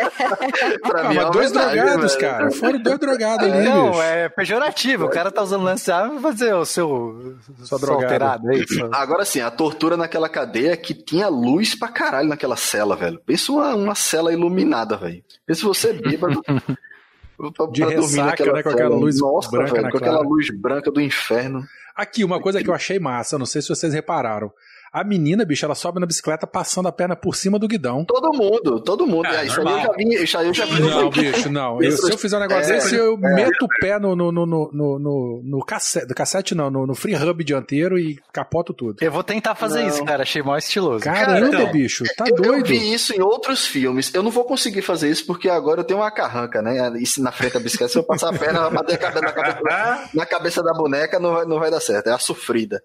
Pra Ah, mim é dois drogados, velho. cara. Foram dois drogados ali, Não, bicho. é pejorativo. O cara tá usando lance arma pra fazer o seu. Sua drogada. alterado, é isso? Agora sim, a tortura naquela cadeia que tinha luz pra caralho naquela cela, velho. Pensa uma, uma cela iluminada, velho. Pensa você bêbado. pra- De ressaca, né, com aquela luz Nossa, branca velho, na com aquela luz branca do inferno. Aqui, uma coisa que eu achei massa, não sei se vocês repararam. A menina, bicho, ela sobe na bicicleta passando a perna por cima do guidão. Todo mundo, todo mundo. Ah, É, isso aí eu já vi, isso aí eu já vi. Não, bicho, não. Eu- se eu fizer um negócio É, desse, eu meto o pé no, no, no, no, no, no, cassete, do cassete não, no, no free hub dianteiro e capoto tudo. Eu vou tentar fazer Não. isso, cara. Achei mó estiloso. Caramba, então, bicho, tá eu, eu doido. vi isso em outros filmes. Eu não vou conseguir fazer isso porque agora eu tenho uma carranca, né? Isso na frente da bicicleta, se eu passar a perna, vai bater a cabeça na cabeça, na cabeça da boneca, não vai, não vai dar certo. É a sofrida.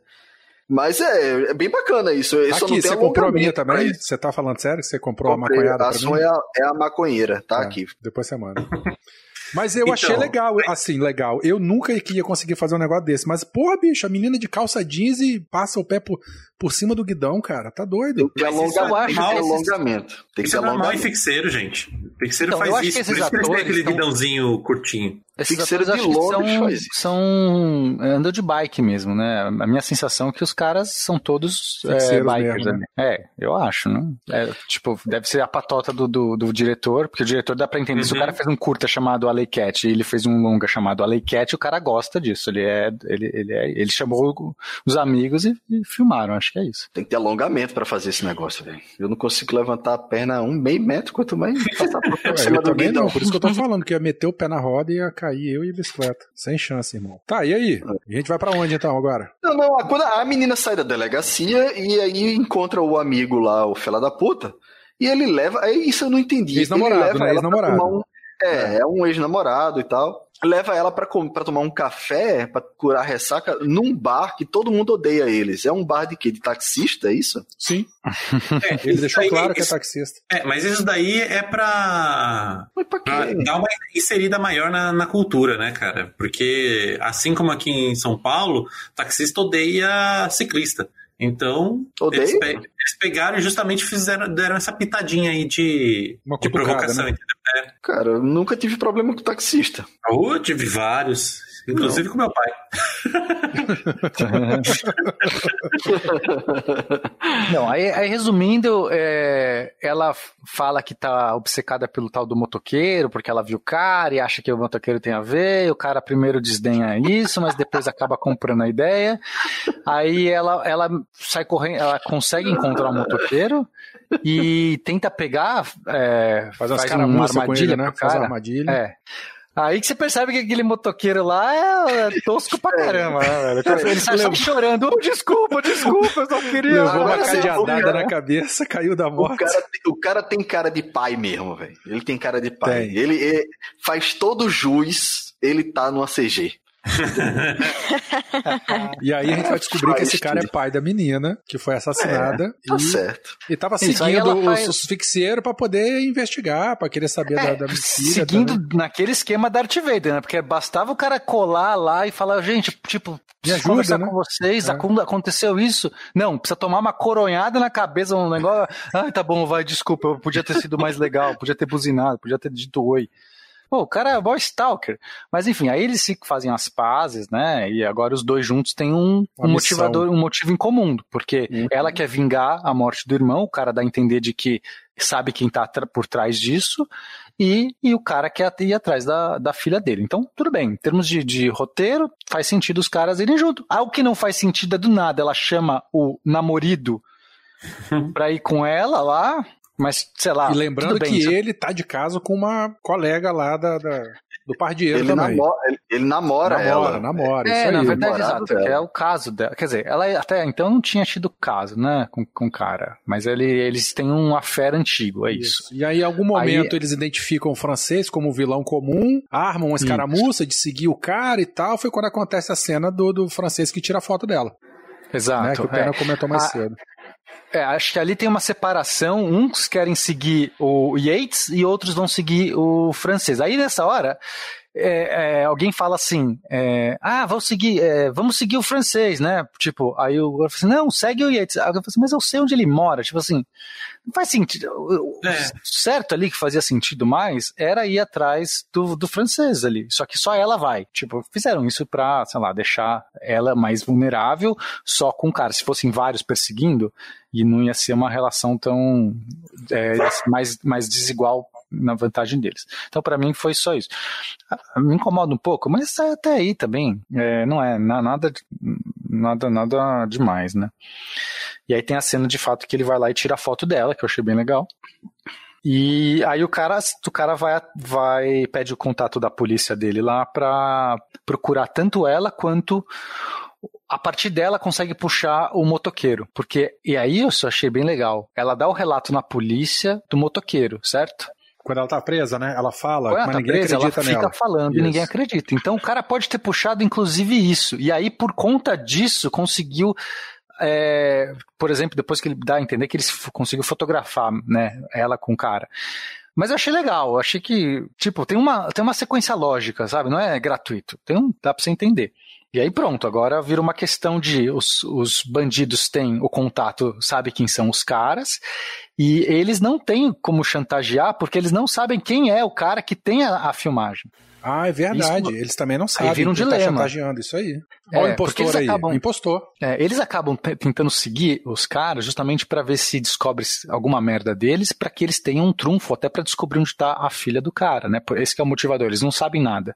Mas é, é bem bacana isso. Eu só Aqui, não você comprou a minha alongamento também? isso. Você tá falando sério que você comprou Comprei. a maconhada a pra sua mim? é a, é a maconheira, tá É, aqui. Depois você manda. Mas eu Então, achei legal, assim, legal. Eu nunca que ia conseguir fazer um negócio desse. Mas, porra, bicho, a menina de calça jeans e passa o pé por, por cima do guidão, cara. Tá doido. Tem isso alongamento. é Tem que alongamento. Tem que Isso ter é normal em alongamento. fixeiro, gente. Fixeiro Então, eu faz acho isso. que esses Por isso que eles têm aquele tão- guidãozinho curtinho. Esses Fixeiro atores de acho que Londres são, são andam de bike mesmo, né? A minha sensação é que os caras são todos é, bikers. mesmo, né? É, eu acho, né? É, tipo, deve ser a patota do, do, do diretor, porque o diretor dá pra entender. Se o Uhum. cara fez um curta chamado Alley Cat e ele fez um longa chamado Alley Cat, o cara gosta disso. Ele é, ele, ele é, ele chamou os amigos e, e filmaram, acho que é isso. Tem que ter alongamento pra fazer esse negócio, velho. Eu não consigo levantar a perna um meio metro, quanto mais passar por Ué, cima eu do também guidão. não, por isso que eu tô falando, que ia meter o pé na roda e ia cair eu e a bicicleta. Sem chance, irmão. Tá, e aí? A gente vai pra onde então agora? Não, não, a- quando a menina sai da delegacia e aí encontra o amigo lá, o fela da puta, e ele leva. Aí isso eu não entendi. Ex-namorado, né? Ex-namorado. um- é, é um ex-namorado e tal. Leva ela pra tomar um café, pra curar a ressaca, num bar que todo mundo odeia eles. É um bar de quê? De taxista, é isso? Sim. É, Ele deixou daí- claro que é taxista. É, mas isso daí é pra, Mas pra dar uma inserida maior na, na cultura, né, cara? Porque, assim como aqui em São Paulo, taxista odeia ciclista. Então, Odeia? eles, pe- eles pegaram e justamente fizeram, deram essa pitadinha aí de, Uma de provocação. né? entendeu? Cara, eu nunca tive problema com taxista. Uh, tive vários. Inclusive com meu pai. Não, aí, aí resumindo, é, ela fala que tá obcecada pelo tal do motoqueiro, porque ela viu o cara e acha que o motoqueiro tem a ver, o cara primeiro desdenha isso, mas depois acaba comprando a ideia. Aí ela, ela sai correndo, ela consegue encontrar o motoqueiro e tenta pegar, é, Faz umas uma armadilha ele, né? Faz cara. uma armadilha. É. Aí que você percebe que aquele motoqueiro lá é, é tosco pra caramba, né, velho? Ele sai só chorando, oh, desculpa, desculpa, eu só queria. Levou uma cadeadada na cabeça, caiu da O morte. cara, o cara tem cara de pai mesmo, velho. Ele tem cara de pai. Ele é- faz todo jus, ele tá numa CG. E aí a gente vai descobrir que esse cara é pai da menina, que foi assassinada. Tá e, certo. e tava seguindo os, faz- os fixeiros pra poder investigar, pra querer saber da, da mentira. É, Seguindo também. naquele esquema Darth Vader, né? Porque bastava o cara colar lá e falar, gente, tipo, preciso ajuda, conversar né? com vocês, É. acon- aconteceu isso. Não, precisa tomar uma coronhada na cabeça, um negócio. Ai, tá bom, vai, desculpa, eu podia ter sido mais legal, podia ter buzinado, podia ter dito oi. Pô, o cara é boy stalker. Mas enfim, aí eles se fazem as pazes, né? E agora os dois juntos têm um, um motivador, um motivo em comum. Porque Uhum. ela quer vingar a morte do irmão, o cara dá a entender de que sabe quem tá por trás disso, e, e o cara quer ir atrás da, da filha dele. Então, tudo bem. Em termos de, de roteiro, faz sentido os caras irem junto. Ah, o que não faz sentido é do nada. Ela chama o namorido pra ir com ela lá, mas sei lá. E lembrando bem, que isso- ele tá de caso com uma colega lá da, da- do Pardieiro Ele, também. namora, ele, ele namora, namora, ela. namora, É, isso na verdade, exato. É o caso dela. Quer dizer, ela até então não tinha tido caso, né, com, com o cara. Mas ele, eles têm um affair antigo, é isso. E aí, em algum momento, Aí- eles identificam o francês como vilão comum, armam uma escaramuça de seguir o cara e tal. Foi quando acontece a cena do, do francês que tira a foto dela, Exato. né? Que o Pena é. comentou mais Ah, cedo. É, acho que ali tem uma separação. Uns querem seguir o Yates e outros vão seguir o francês. Aí nessa hora, é, é, alguém fala assim: é, Ah, vamos seguir, é, vamos seguir o francês, né? Tipo, aí o fala assim: Não, segue o Yates. Eu falo assim, mas eu sei onde ele mora. Tipo assim, não faz sentido. O- o É. Certo ali que fazia sentido mais era ir atrás do, do francês ali. Só que só ela vai. Tipo, fizeram isso pra, sei lá, deixar ela mais vulnerável só com o cara. Se fossem vários perseguindo, e não ia ser uma relação tão é, mais, mais desigual na vantagem deles. Então, pra mim, foi só isso. Ah, Me incomoda um pouco, mas até aí também é, não é na- nada, nada, nada demais, né? E aí tem a cena de fato que ele vai lá e tira a foto dela, que eu achei bem legal. E aí o cara, o cara vai, vai pede o contato da polícia dele lá pra procurar tanto ela quanto a partir dela consegue puxar o motoqueiro, porque e aí eu só achei bem legal. Ela dá o relato na polícia do motoqueiro, certo? Quando ela tá presa, né? Ela fala, Quando ela mas tá ninguém presa, ela acredita fica nela. falando e Isso. ninguém acredita. Então o cara pode ter puxado inclusive isso. E aí por conta disso conseguiu é, por exemplo, depois que ele dá a entender que ele conseguiu fotografar, né, ela com o cara. Mas eu achei legal, eu achei que, tipo, tem uma, tem uma sequência lógica, sabe? Não é gratuito. Tem um, dá pra você entender. E aí pronto, agora vira uma questão de os, os bandidos têm o contato, sabe quem são os caras, e eles não têm como chantagear porque eles não sabem quem é o cara que tem a, a filmagem. Ah, é verdade. Isso- Eles também não sabem. vira um tá dilema. chantageando isso aí. É, Olha o impostor eles aí. acabam- Impostor. É, eles acabam te- tentando seguir os caras justamente pra ver se descobre alguma merda deles, pra que eles tenham um trunfo até pra descobrir onde tá a filha do cara, né? Esse que é o motivador, eles não sabem nada.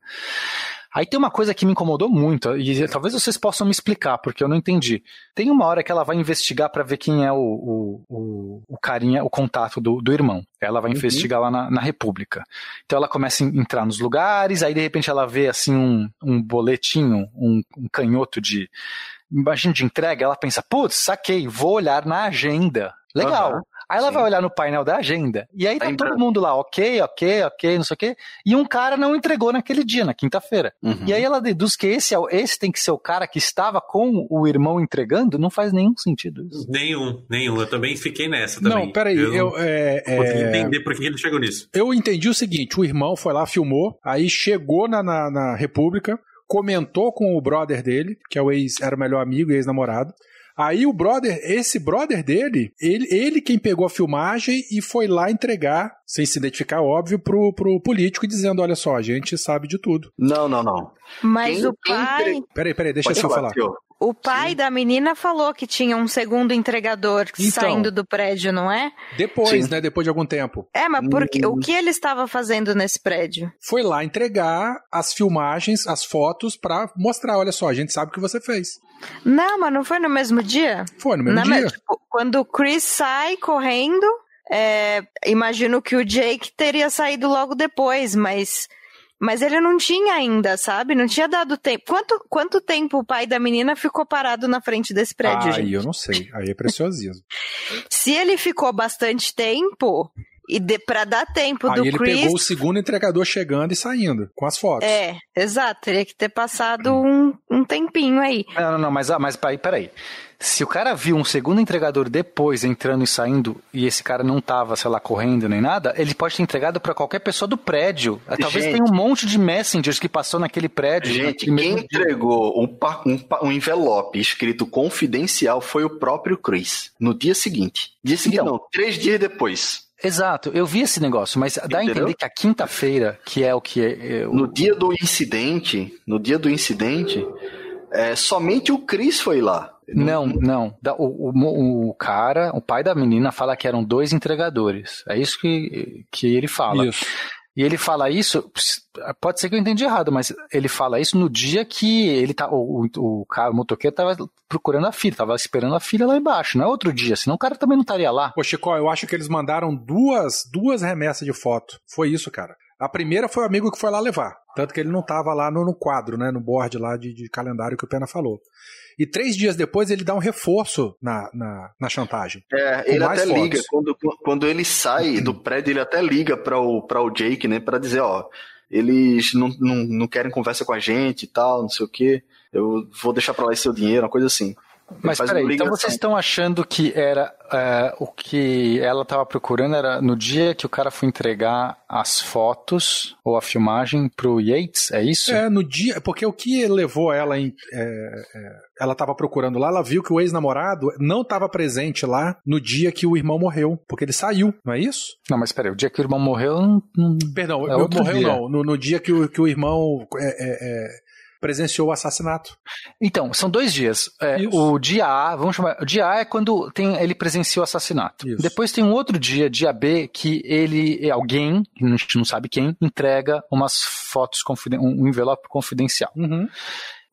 Aí tem uma coisa que me incomodou muito, e talvez vocês possam me explicar, porque eu não entendi. Tem uma hora que ela vai investigar pra ver quem é o, o, o, o carinha, o contato do, do irmão. Ela vai investigar lá na, na República. Então ela começa a entrar nos lugares, aí de repente ela vê assim um, um boletinho, um, um canhoto de, imagina de entrega, ela pensa, putz, saquei, vou olhar na agenda. Legal. Aham, aí ela sim. vai olhar no painel da agenda, e aí tá todo mundo lá, ok, ok, ok, não sei o quê, e um cara não entregou naquele dia, na quinta-feira. Uhum. E aí ela deduz que esse, é o- esse tem que ser o cara que estava com o irmão entregando, não faz nenhum sentido isso. Nenhum, nenhum. Eu também fiquei nessa também. Não, peraí. Eu, Eu, é, é, entender por que ele chegou nisso. eu entendi o seguinte: o irmão foi lá, filmou, aí chegou na, na, na República, comentou com o brother dele, que é o ex, era o melhor amigo e ex-namorado. Aí o brother, esse brother dele, ele, ele quem pegou a filmagem e foi lá entregar, sem se identificar, óbvio, pro, pro político, dizendo: olha só, a gente sabe de tudo. Não, não, não. Mas Quem- o pai, Peraí, peraí, deixa Pode eu só falar. Tio. O pai da menina falou que tinha um segundo entregador Então. saindo do prédio, não é? Depois, Sim. né? Depois de algum tempo. É, mas por quê? Hum. o que ele estava fazendo nesse prédio? Foi lá entregar as filmagens, as fotos, pra mostrar: olha só, a gente sabe o que você fez. Não, mas não foi no mesmo dia? Foi no mesmo Na dia. me- tipo, quando o Chris sai correndo, é, imagino que o Jake teria saído logo depois, mas, mas ele não tinha ainda, sabe? Não tinha dado tempo. Quanto, quanto tempo o pai da menina ficou parado na frente desse prédio, Aí gente? eu não sei. Aí é preciosismo. Se ele ficou bastante tempo, e de, pra dar tempo Aí do ele Chris. pegou o segundo entregador chegando e saindo, com as fotos. É, exato, teria que ter passado um, um tempinho aí. Não, não, não, mas, ah, mas peraí, peraí. Se o cara viu um segundo entregador depois entrando e saindo e esse cara não tava, sei lá, correndo nem nada, ele pode ter entregado pra qualquer pessoa do prédio. Talvez Gente. tenha um monte de messengers que passou naquele prédio. Gente, naquele quem entregou um, um, um envelope escrito confidencial foi o próprio Chris. No dia seguinte. Dia seguinte, Então. não, três dias depois. Exato, eu vi esse negócio, mas dá a entender que a quinta-feira, que é o que é, é, No dia do incidente, no dia do incidente, é, somente o Chris foi lá. Não, não. O, o, o cara, o pai da menina, fala que eram dois entregadores. É isso que, que ele fala. Isso. E ele fala isso, pode ser que eu entendi errado, mas ele fala isso no dia que ele tá, o, o, o cara, o motoqueiro tava procurando a filha, tava esperando a filha lá embaixo, não é outro dia, senão o cara também não estaria lá. Ô, Chico, eu acho que eles mandaram duas, duas remessas de foto. Foi isso, cara. A primeira foi o amigo que foi lá levar. Tanto que ele não tava lá no, no quadro, né? No board lá de, de calendário que o Pena falou. E três dias depois ele dá um reforço na, na, na chantagem. É, ele até fotos. liga, quando, quando ele sai do prédio, ele até liga para o, pra o Jake, né, para dizer, ó, eles não, não, não querem conversa com a gente e tal, não sei o quê, eu vou deixar pra lá esse seu dinheiro, uma coisa assim. Mas peraí, uma então vocês estão achando que era é, o que ela estava procurando era no dia que o cara foi entregar as fotos ou a filmagem pro Yates, é isso? É, no dia. Porque o que levou ela em. é, é, ela tava procurando lá, ela viu que o ex-namorado não estava presente lá no dia que o irmão morreu. Porque ele saiu, não é isso? Não, mas peraí, o dia que o irmão morreu, não, não- Perdão, É morreu dia. não. No, no dia que o, que o irmão é, é, é, presenciou o assassinato. Então, são dois dias. É, o dia A, vamos chamar. O dia A é quando tem, ele presencia o assassinato. Isso. Depois tem um outro dia, dia B, que ele, alguém, que a gente não sabe quem, entrega umas fotos, confiden- um um envelope confidencial. Uhum.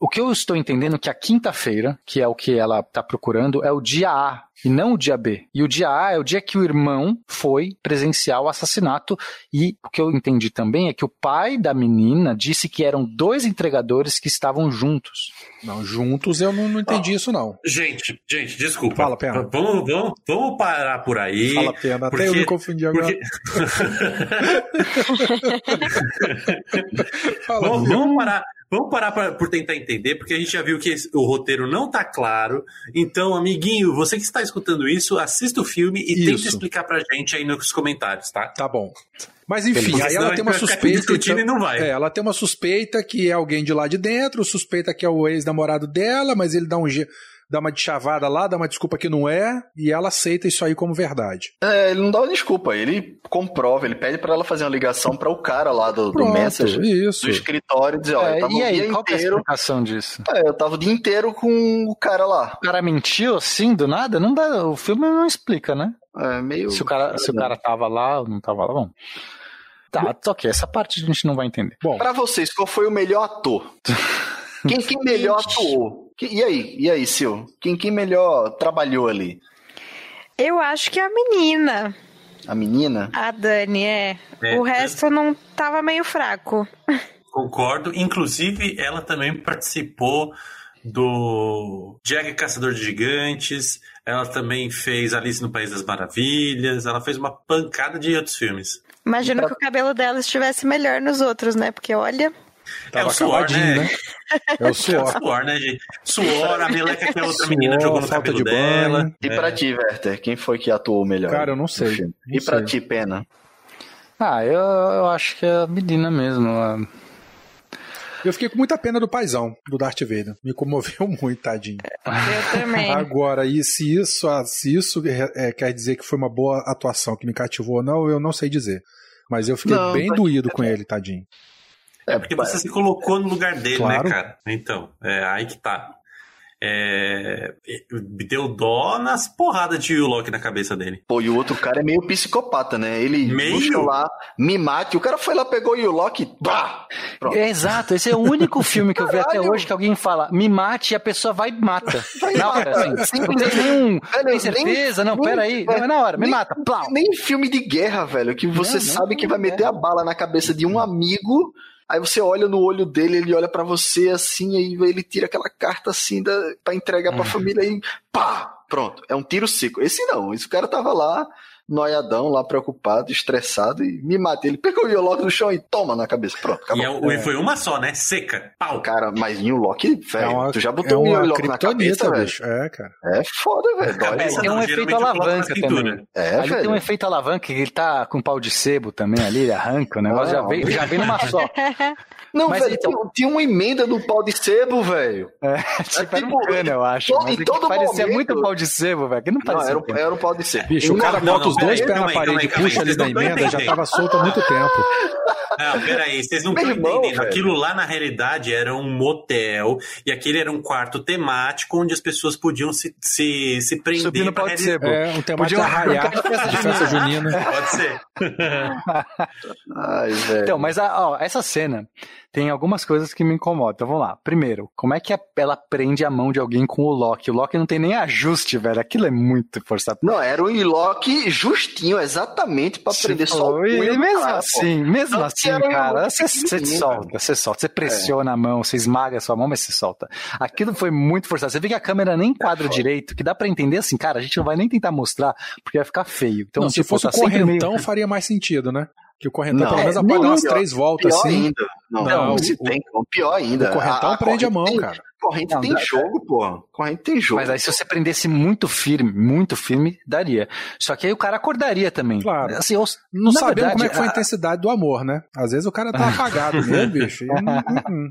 O que eu estou entendendo é que a quinta-feira, que é o que ela está procurando, é o dia A e não o dia B. E o dia A é o dia que o irmão foi presenciar o assassinato. E o que eu entendi também é que o pai da menina disse que eram dois entregadores que estavam juntos. Não, juntos eu não, não entendi isso, não. Gente, gente, desculpa. Fala, Pena. Vamos, vamos, vamos parar por aí. Fala pena, até porque- eu me confundi agora. porque- Fala, vamos, vamos parar, vamos parar pra- por tentar entender, porque a gente já viu que esse- o roteiro não tá claro. Então, amiguinho, você que está escutando isso, assista o filme e Isso. tenta explicar pra gente aí nos comentários, tá? Tá bom. Mas enfim, Porque aí ela tem uma suspeita. então- e não vai. É, ela tem uma suspeita que é alguém de lá de dentro, suspeita que é o ex-namorado dela, mas ele dá um je- dá uma de chavada lá, dá uma desculpa que não é, e ela aceita isso aí como verdade. É, ele não dá uma desculpa, ele comprova, ele pede pra ela fazer uma ligação para o cara lá do, do Pronto, Messenger, isso. do escritório, e dizer, ó, É, eu tava e o aí, dia qual que é a inteiro, explicação disso? é, eu tava o dia inteiro com o cara lá. O cara mentiu assim, do nada? Não dá, o filme não explica, né? É, meio... Se o cara, se o cara tava lá ou não tava lá, bom. Tá, ok, essa parte a gente não vai entender. Bom, Pra vocês, qual foi o melhor ator? Quem, quem melhor atuou? Que- E aí, e aí, Sil? Quem, quem melhor trabalhou ali? Eu acho que a menina, A menina? a Dani, é. É, o resto não tava meio fraco. Concordo. Inclusive, ela também participou do Jack Caçador de Gigantes. Ela também fez Alice no País das Maravilhas. Ela fez uma pancada de outros filmes. Imagino que o cabelo dela estivesse melhor nos outros, né? Porque olha. é o suor, acabadinho, né? É o É o suor. suor, né, gente? Suor, a meleca que a outra menina Suor, jogou no falta cabelo de dela. banho. E É. pra ti, Werther, quem foi que atuou melhor? Cara, eu não sei, não E pra sei. ti, Pena? Ah, eu, eu acho que é a menina mesmo. a- Eu fiquei com muita pena do paizão, do Darth Vader. Me comoveu muito, tadinho. Eu também. Agora, e se isso, ah, se isso é, quer dizer que foi uma boa atuação que me cativou ou não, eu não sei dizer. Mas eu fiquei Não, bem doído com ele, tadinho. É porque você se colocou no lugar dele, Claro. né, cara? Então, é aí que tá. É, deu dó nas porradas de Loki na cabeça dele. Pô, e o outro cara é meio psicopata, né? Ele Meio? lá, me mate. O cara foi lá, pegou o Loki! Pronto. É, exato, esse é o único filme que eu vi até hoje que alguém fala, me mate e a pessoa vai e mata. Vai na hora, mata. assim. Não tem nenhum. Velho, Tem certeza? Não, nem- peraí. é, Não, é na hora, me nem- mata. Plau. Nem filme de guerra, velho, que você Não, não, sabe que vai não é. meter a bala na cabeça de um amigo, aí você olha no olho dele, ele olha pra você assim, aí ele tira aquela carta assim da, pra entregar pra família e pá! Pronto, é um tiro seco. Esse não, esse cara tava lá, noiadão, lá preocupado, estressado, e me mata. Ele pegou o Yolok no chão e toma na cabeça. Pronto, acabou. E, é e foi uma só, né? Seca. Pau. Cara, mas em Loki, velho, É uma, tu já é botou o uma Yolok na cabeça, velho? É, cara. É foda, velho. Cabeça tem um efeito alavanca também. É, ali velho. tem um efeito alavanca que ele tá com pau de sebo também ali, ele arranca o negócio, Não, já, vem, já vem numa só. Não, Mas velho, então- tinha, uma emenda no pau de sebo, velho. É, tipo, era um tipo, cano, eu acho. todo- mas em é todo parecia momento- muito pau de sebo, velho. Que não Não, parecia. era um, cano. era um pau de sebo. Bicho, o cara Não, bota não, os dois pés na parede e puxa ali vocês da não tão emenda, já tava solto há muito tempo. Ah, peraí, vocês não estão entendendo. velho. Aquilo lá, na realidade, era um motel e aquele era um quarto temático onde as pessoas podiam se, se, se prender. Subir no pra pau de reali- sebo. É, um temático Podia arraiar marcar de festa junina. Pode ser. Ai, velho. Então, mas a- ó, essa cena tem algumas coisas que me incomodam. Então vamos lá. Primeiro, como é que a- ela prende a mão de alguém com o Loki? O Loki não tem nem ajuste, velho. Aquilo é muito forçado. Não, era um Loki justinho, exatamente pra prender só o e, punho mesmo cara, pô. assim, mesmo Não, assim, era cara, você, você solta, você solta, você pressiona a mão, você esmaga a sua mão, mas você solta. Aquilo foi muito forçado. Você vê que a câmera nem enquadra direito, que dá pra entender assim, cara, a gente não vai nem tentar mostrar, porque vai ficar feio. Então, Não, se tipo, fosse tá o sempre meio- correntão, faria mais sentido, né? Que o correntão Não, pelo menos é, umas pior, três voltas Pior assim. ainda. Não, Não, não, o- se tem, como, pior ainda. O correntão prende a mão, corrente cara. Tem, corrente Não, tem dá- jogo, porra. Corrente tem jogo. Mas aí se você prendesse muito firme, muito firme, daria. Só que aí o cara acordaria também. Claro. Assim, ou- Não sabemos verdade, como é que foi a a- intensidade do amor, né? Às vezes o cara tá apagado mesmo, bicho. hum, hum.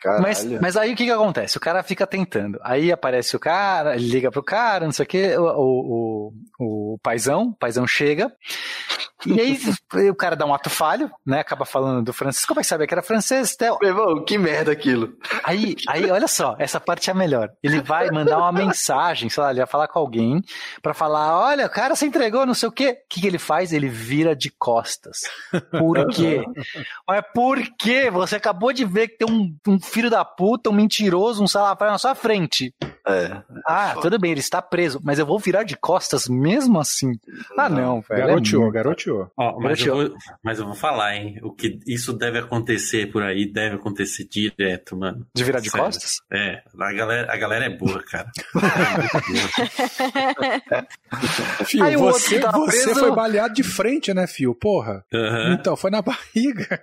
Caralho. Mas, mas aí o que que acontece? O cara fica tentando. Aí aparece o cara, ele liga pro cara, não sei o que, o, o, o, o paizão, o paizão chega. E aí o cara dá um ato falho, né? Acaba falando do francês. Como é que sabia que era francês? Theo? Meu irmão, que merda aquilo. Aí, aí, olha só, essa parte é a melhor. Ele vai mandar uma mensagem, sei lá, ele vai falar com alguém pra falar: olha, o cara se entregou, não sei o quê. O que, que ele faz? Ele vira de costas. Por quê? Olha, por quê? Você acabou de ver que tem um, um filho da puta, um mentiroso, um salafrário na sua frente. É. Ah, tudo bem, ele está preso, mas eu vou virar de costas mesmo assim. Ah, não, velho. é Garoteou, muito- garoteou. Ó, mas, eu vou, mas eu vou falar, hein? O que isso deve acontecer por aí, deve acontecer direto, mano. De virar de Sério. costas? É, a galera, a galera é boa, cara. Fio, Aí você, tá você preso- foi baleado de frente, né, Fio? Porra. Então, foi na barriga.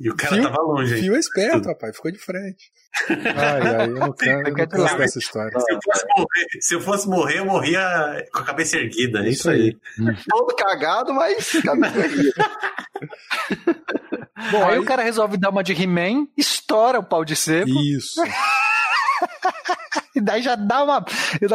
E o cara Fio- tava longe, hein? Fio é esperto, rapaz. Ficou de frente. Ai, ai, eu não canso, eu não canso dessa história. Se eu, fosse morrer, se eu fosse morrer, eu morria com a cabeça erguida. É isso aí. Todo cagado, mas cabeça erguida. Bom, aí, aí- o cara resolve dar uma de He-Man, estoura o pau de sebo, Isso. e daí já dá uma.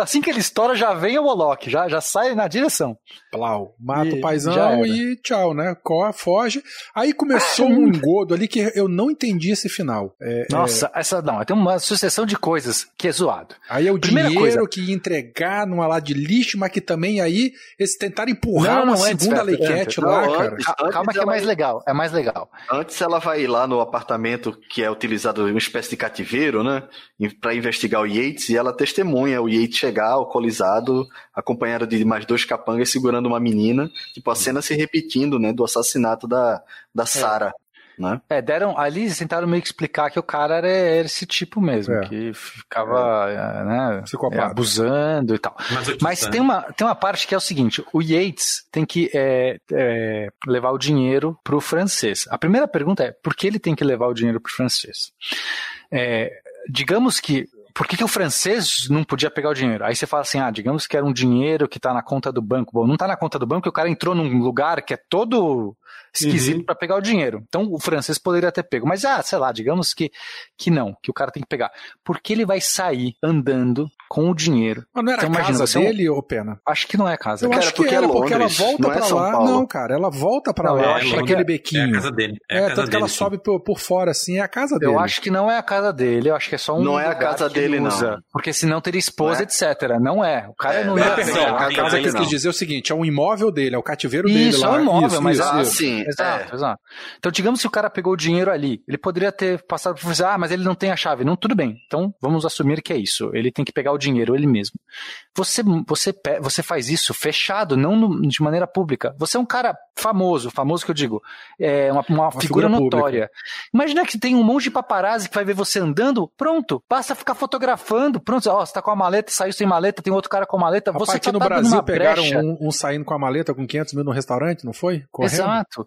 Assim que ele estoura, já vem o Moloch, já, já sai na direção. Plau. Mata E o já paizão e tchau, né? Corre, foge. Aí começou um engodo ali que eu não entendi esse final. É, Nossa, essa não, tem uma sucessão de coisas que é zoado. Aí é o Primeira dinheiro coisa. que ia entregar numa lá de lixo, mas que também aí eles tentaram empurrar Não, uma não, antes, segunda antes. lá, Não, cara. antes. Ca- Calma que é mais ia- legal, é mais legal. Antes ela vai lá no apartamento que é utilizado uma espécie de cativeiro, né? em- Investigar o Yates e ela testemunha o Yates chegar alcoolizado, acompanhado de mais dois capangas segurando uma menina, tipo a cena se repetindo, né? Do assassinato da, da Sarah, né? É, deram, ali tentaram meio que explicar que o cara era, era esse tipo mesmo, É. que ficava, é, né, é, abusando e tal. Mas, Mas tem uma, tem uma parte que é o seguinte: o Yates tem que é, é, levar o dinheiro pro francês. A primeira pergunta é: por que ele tem que levar o dinheiro pro francês? É, digamos que. por que, que o francês não podia pegar o dinheiro? Aí você fala assim, ah, digamos que era um dinheiro que tá na conta do banco. Bom, não tá na conta do banco, o cara entrou num lugar que é todo esquisito pra pegar o dinheiro. Então o francês poderia ter pego. Mas, ah, sei lá, digamos que, que não, que o cara tem que pegar. Porque ele vai sair andando com o dinheiro. Mas não era Então, a imagina, casa é dele, ô Pena? Acho que não é a casa. Eu Cara, acho que porque é era, porque ela Londres, volta não é pra São lá. Paulo. Não, cara, ela volta pra Não, lá, acho pra que aquele É a bequinho. casa dele. É, É, casa tanto que ela dele, sim. sobe por, por fora, assim, é a casa dele. Eu acho que não é a casa dele, eu acho que é só um. Não é a casa dele, não. usa. Porque senão teria esposa, Não é? etc. Não é. O cara É, não é, ia É, perdão, a casa que dele eu não. quis dizer é o seguinte, é um imóvel dele, é o cativeiro dele Isso, lá. é um imóvel, mas isso, Ah, sim. Exato, é. exato. Então, digamos que o cara pegou o dinheiro ali, ele poderia ter passado por ah, mas ele não tem a chave. Não, tudo bem. Então, vamos assumir que é isso. Ele tem que pegar o dinheiro ele mesmo. Você, você, você faz isso fechado, não no- de maneira pública. Você é um cara famoso, famoso que eu digo, é uma, uma figura, figura pública. notória. Imagina que tem um monte de paparazzi que vai ver você andando, pronto, basta ficar fotografando, pronto, ó, você tá com a maleta, saiu sem maleta, tem outro cara com a maleta, Rapaz, você aqui tá no Brasil uma pegaram um, um saindo com a maleta com 500 mil no restaurante, não foi? Correndo. Exato.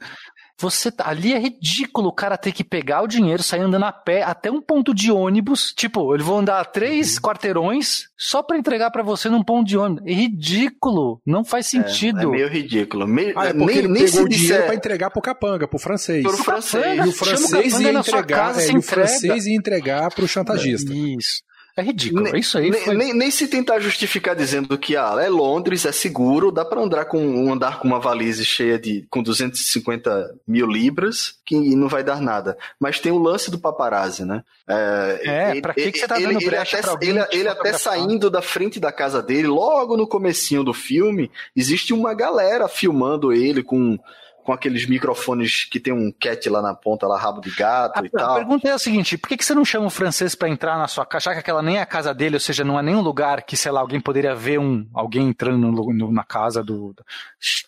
Você tá, ali é ridículo o cara ter que pegar o dinheiro, sair andando a pé até um ponto de ônibus. Tipo, eles vão andar três Uhum. quarteirões só pra entregar pra você num ponto de ônibus. É ridículo. Não faz É, sentido. É meio ridículo. Me- Ah, é porque nem ele nem pegou se o dinheiro disser pra entregar pro capanga, pro francês. pro francês. E o francês ia entregar, é, e o francês ia entregar pro chantagista. Isso. É ridículo. Nem, Isso aí nem, foi... nem- nem se tentar justificar dizendo que ah, é Londres, é seguro, dá pra andar com andar com uma valise cheia de com 250 mil libras que não vai dar nada. Mas tem o lance do paparazzi, né? É, pra que que você tá dando ele, ele brecha até, ele, ele até saindo da frente da casa dele, logo no comecinho do filme, existe uma galera filmando ele com com aqueles microfones que tem um cat lá na ponta, lá rabo de gato A, e a tal. pergunta é a seguinte: por que, que você não chama o francês pra entrar na sua casa, já que aquela nem é a casa dele, ou seja, não é nenhum lugar que, sei lá, alguém poderia ver um alguém entrando no- no- na casa do,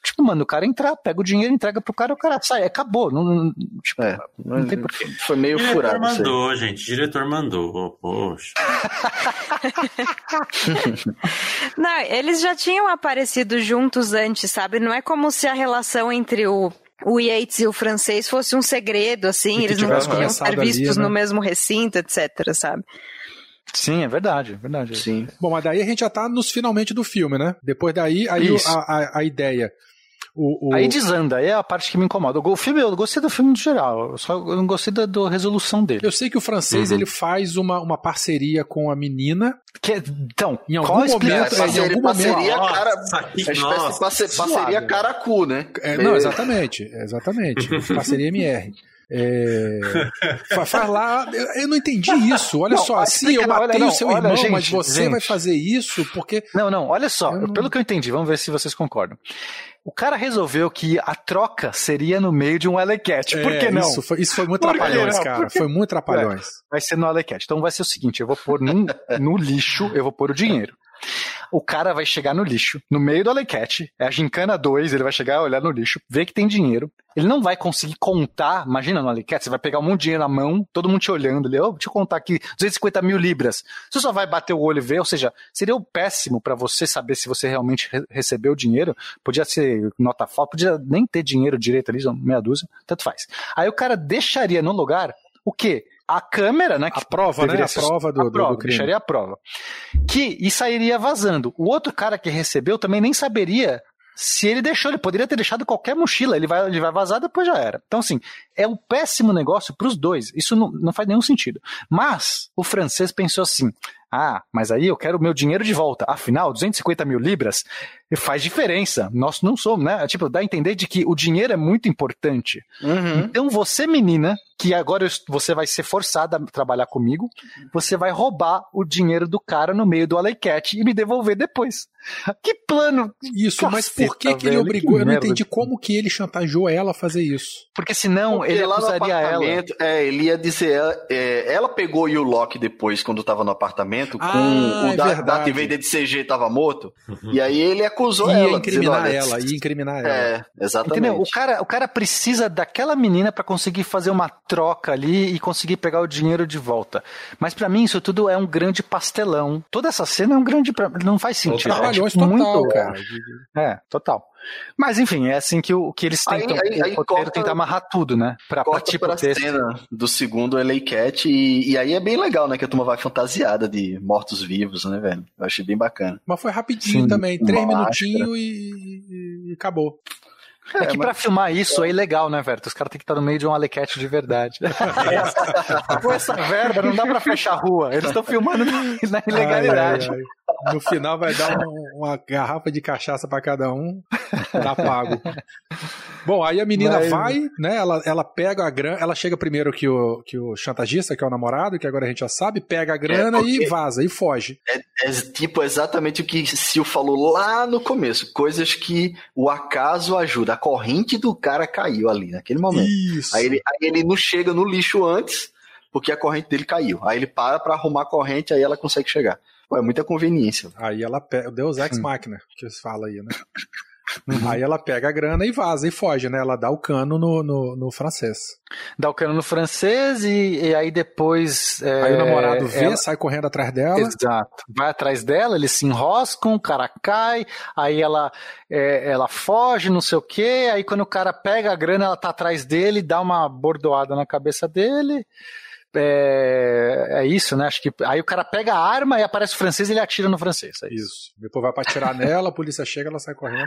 Tipo, mano, o cara entrar, pega o dinheiro, entrega pro cara, o cara sai, acabou. Não, não- tipo, É, não tem porquê. Foi meio O diretor furado isso aí. mandou, gente. O diretor mandou. Poxa. Não, eles já tinham aparecido juntos antes, sabe? Não é como se a relação entre o, o Yates e o francês fosse um segredo, assim. Eles não podiam começado estar ali, vistos né? no mesmo recinto, etc, sabe? Sim, é verdade, é verdade. Sim. Bom, mas daí a gente já tá nos finalmente do filme, né? Depois daí, aí a, a, a ideia. O, o- Aí desanda, aí é a parte que me incomoda. O filme, eu gostei do filme no geral, eu só eu não gostei da, da resolução dele. Eu sei que o francês Uhum. ele faz uma, uma parceria com a menina. Que- então, Em algum qual momento, é, em algum parceria, momento. parceria cara, Nossa, é espécie nossa, parceria suado, caracu, né? É, Meio- não, exatamente. Exatamente. Parceria MR. É, fa- faz lá. Eu, não entendi isso. Olha Não, só, se eu matei não, o seu olha, irmão, gente, mas você gente. vai fazer isso porque. Não, não, olha só, não- pelo que eu entendi, vamos ver se vocês concordam. O cara resolveu que a troca seria no meio de um Cat. Por É, que não? Isso foi, isso foi muito Por que trapalhões, não? cara. Por que- Foi muito trapalhões. Vai ser no Cat. Então vai ser o seguinte: eu vou pôr num- no lixo, eu vou pôr o dinheiro. O cara vai chegar no lixo, no meio do Alecat, é a gincana 2, ele vai chegar, olhar no lixo, ver que tem dinheiro. Ele não vai conseguir contar, imagina no Alecat, você vai pegar um monte de dinheiro na mão, todo mundo te olhando, ele, oh, deixa eu contar aqui, 250 mil libras. Você só vai bater o olho e ver, ou seja, seria o péssimo para você saber se você realmente re- recebeu o dinheiro. Podia ser nota falta, podia nem ter dinheiro direito ali, meia dúzia, tanto faz. Aí o cara deixaria no lugar o quê? A câmera, né? A prova, né? A prova do, a do- prova, do crime. deixaria a prova. Que e sairia vazando. O outro cara que recebeu também nem saberia se ele deixou, ele poderia ter deixado qualquer mochila, ele vai, ele vai vazar, depois já era. Então, assim, é um péssimo negócio pros dois. Isso não, não faz nenhum sentido. Mas o francês pensou assim: ah, mas aí eu quero o meu dinheiro de volta. Afinal, 250 mil libras faz diferença. Nós não somos, né? Tipo, dá a entender de que o dinheiro é muito importante. Uhum. Então você, menina, que agora você vai ser forçada a trabalhar comigo, você vai roubar o dinheiro do cara no meio do Alecat e me devolver depois. Que plano! Isso, mas por que, Caceta, que ele velho, obrigou? que eu não entendi como que ele chantageou ela a fazer isso. Porque senão Porque ele acusaria ela. é, ele ia dizer, é, ela pegou o Loki depois, quando tava no apartamento, com Ah, o é da-. Darth Vader de CG tava morto, e aí ele acusou ia ela. incriminar dizendo, ela, ia incriminar ela. É, exatamente. Entendeu? O cara, o cara precisa daquela menina pra conseguir fazer uma troca ali e conseguir pegar o dinheiro de volta. Mas pra mim isso tudo é um grande pastelão. Toda essa cena é um grande. pra- Não faz sentido. É, tipo, total, muito- cara. É, total. Mas enfim, é assim que, o, que eles Aí- tentam. aí- o aí roteiro corta- tenta amarrar tudo, né? Pra, pra Corta tipo pra texto. cena do segundo LA Cat e, e aí é bem legal, né? Que a turma vai fantasiada de mortos-vivos, né, velho? Eu achei bem bacana. Mas foi rapidinho Sim, também, três minutinhos e, e- acabou. É que pra filmar isso é ilegal, né, velho? Os caras têm que estar no meio de um alequete de verdade. Com essa verba, não dá pra fechar a rua. Eles estão filmando na na ilegalidade. Ai, ai, ai. No final vai dar um- uma garrafa de cachaça pra cada um, dá pago. Bom, aí a menina Mas- vai, né? Ela, ela pega a grana, ela chega primeiro que o, que o chantagista, que é o namorado, que agora a gente já sabe, pega a grana porque- e vaza, e foge. É tipo exatamente o que Sil falou lá no começo. Coisas que o acaso ajuda. A corrente do cara caiu ali naquele momento. Isso. Aí ele, aí ele não chega no lixo antes, porque a corrente dele caiu. Aí ele para pra arrumar a corrente, aí ela consegue chegar. Pô, é muita conveniência. Aí ela pega, Deus Ex Machina, que se fala aí, né? Aí ela pega a grana e vaza e foge, né? Ela dá o cano no, no, no francês. Dá o cano no francês e, e aí depois. é, Aí o namorado vê, ela- sai correndo atrás dela. Exato. Vai atrás dela, eles se enroscam, o cara cai, aí ela, é, ela foge, não sei o quê. Aí quando o cara pega a grana, ela tá atrás dele, dá uma bordoada na cabeça dele. É, é isso, né? Acho que aí o cara pega a arma e aparece o francês e ele atira no francês. É isso. Isso. Depois vai pra atirar nela, a polícia chega, ela sai correndo.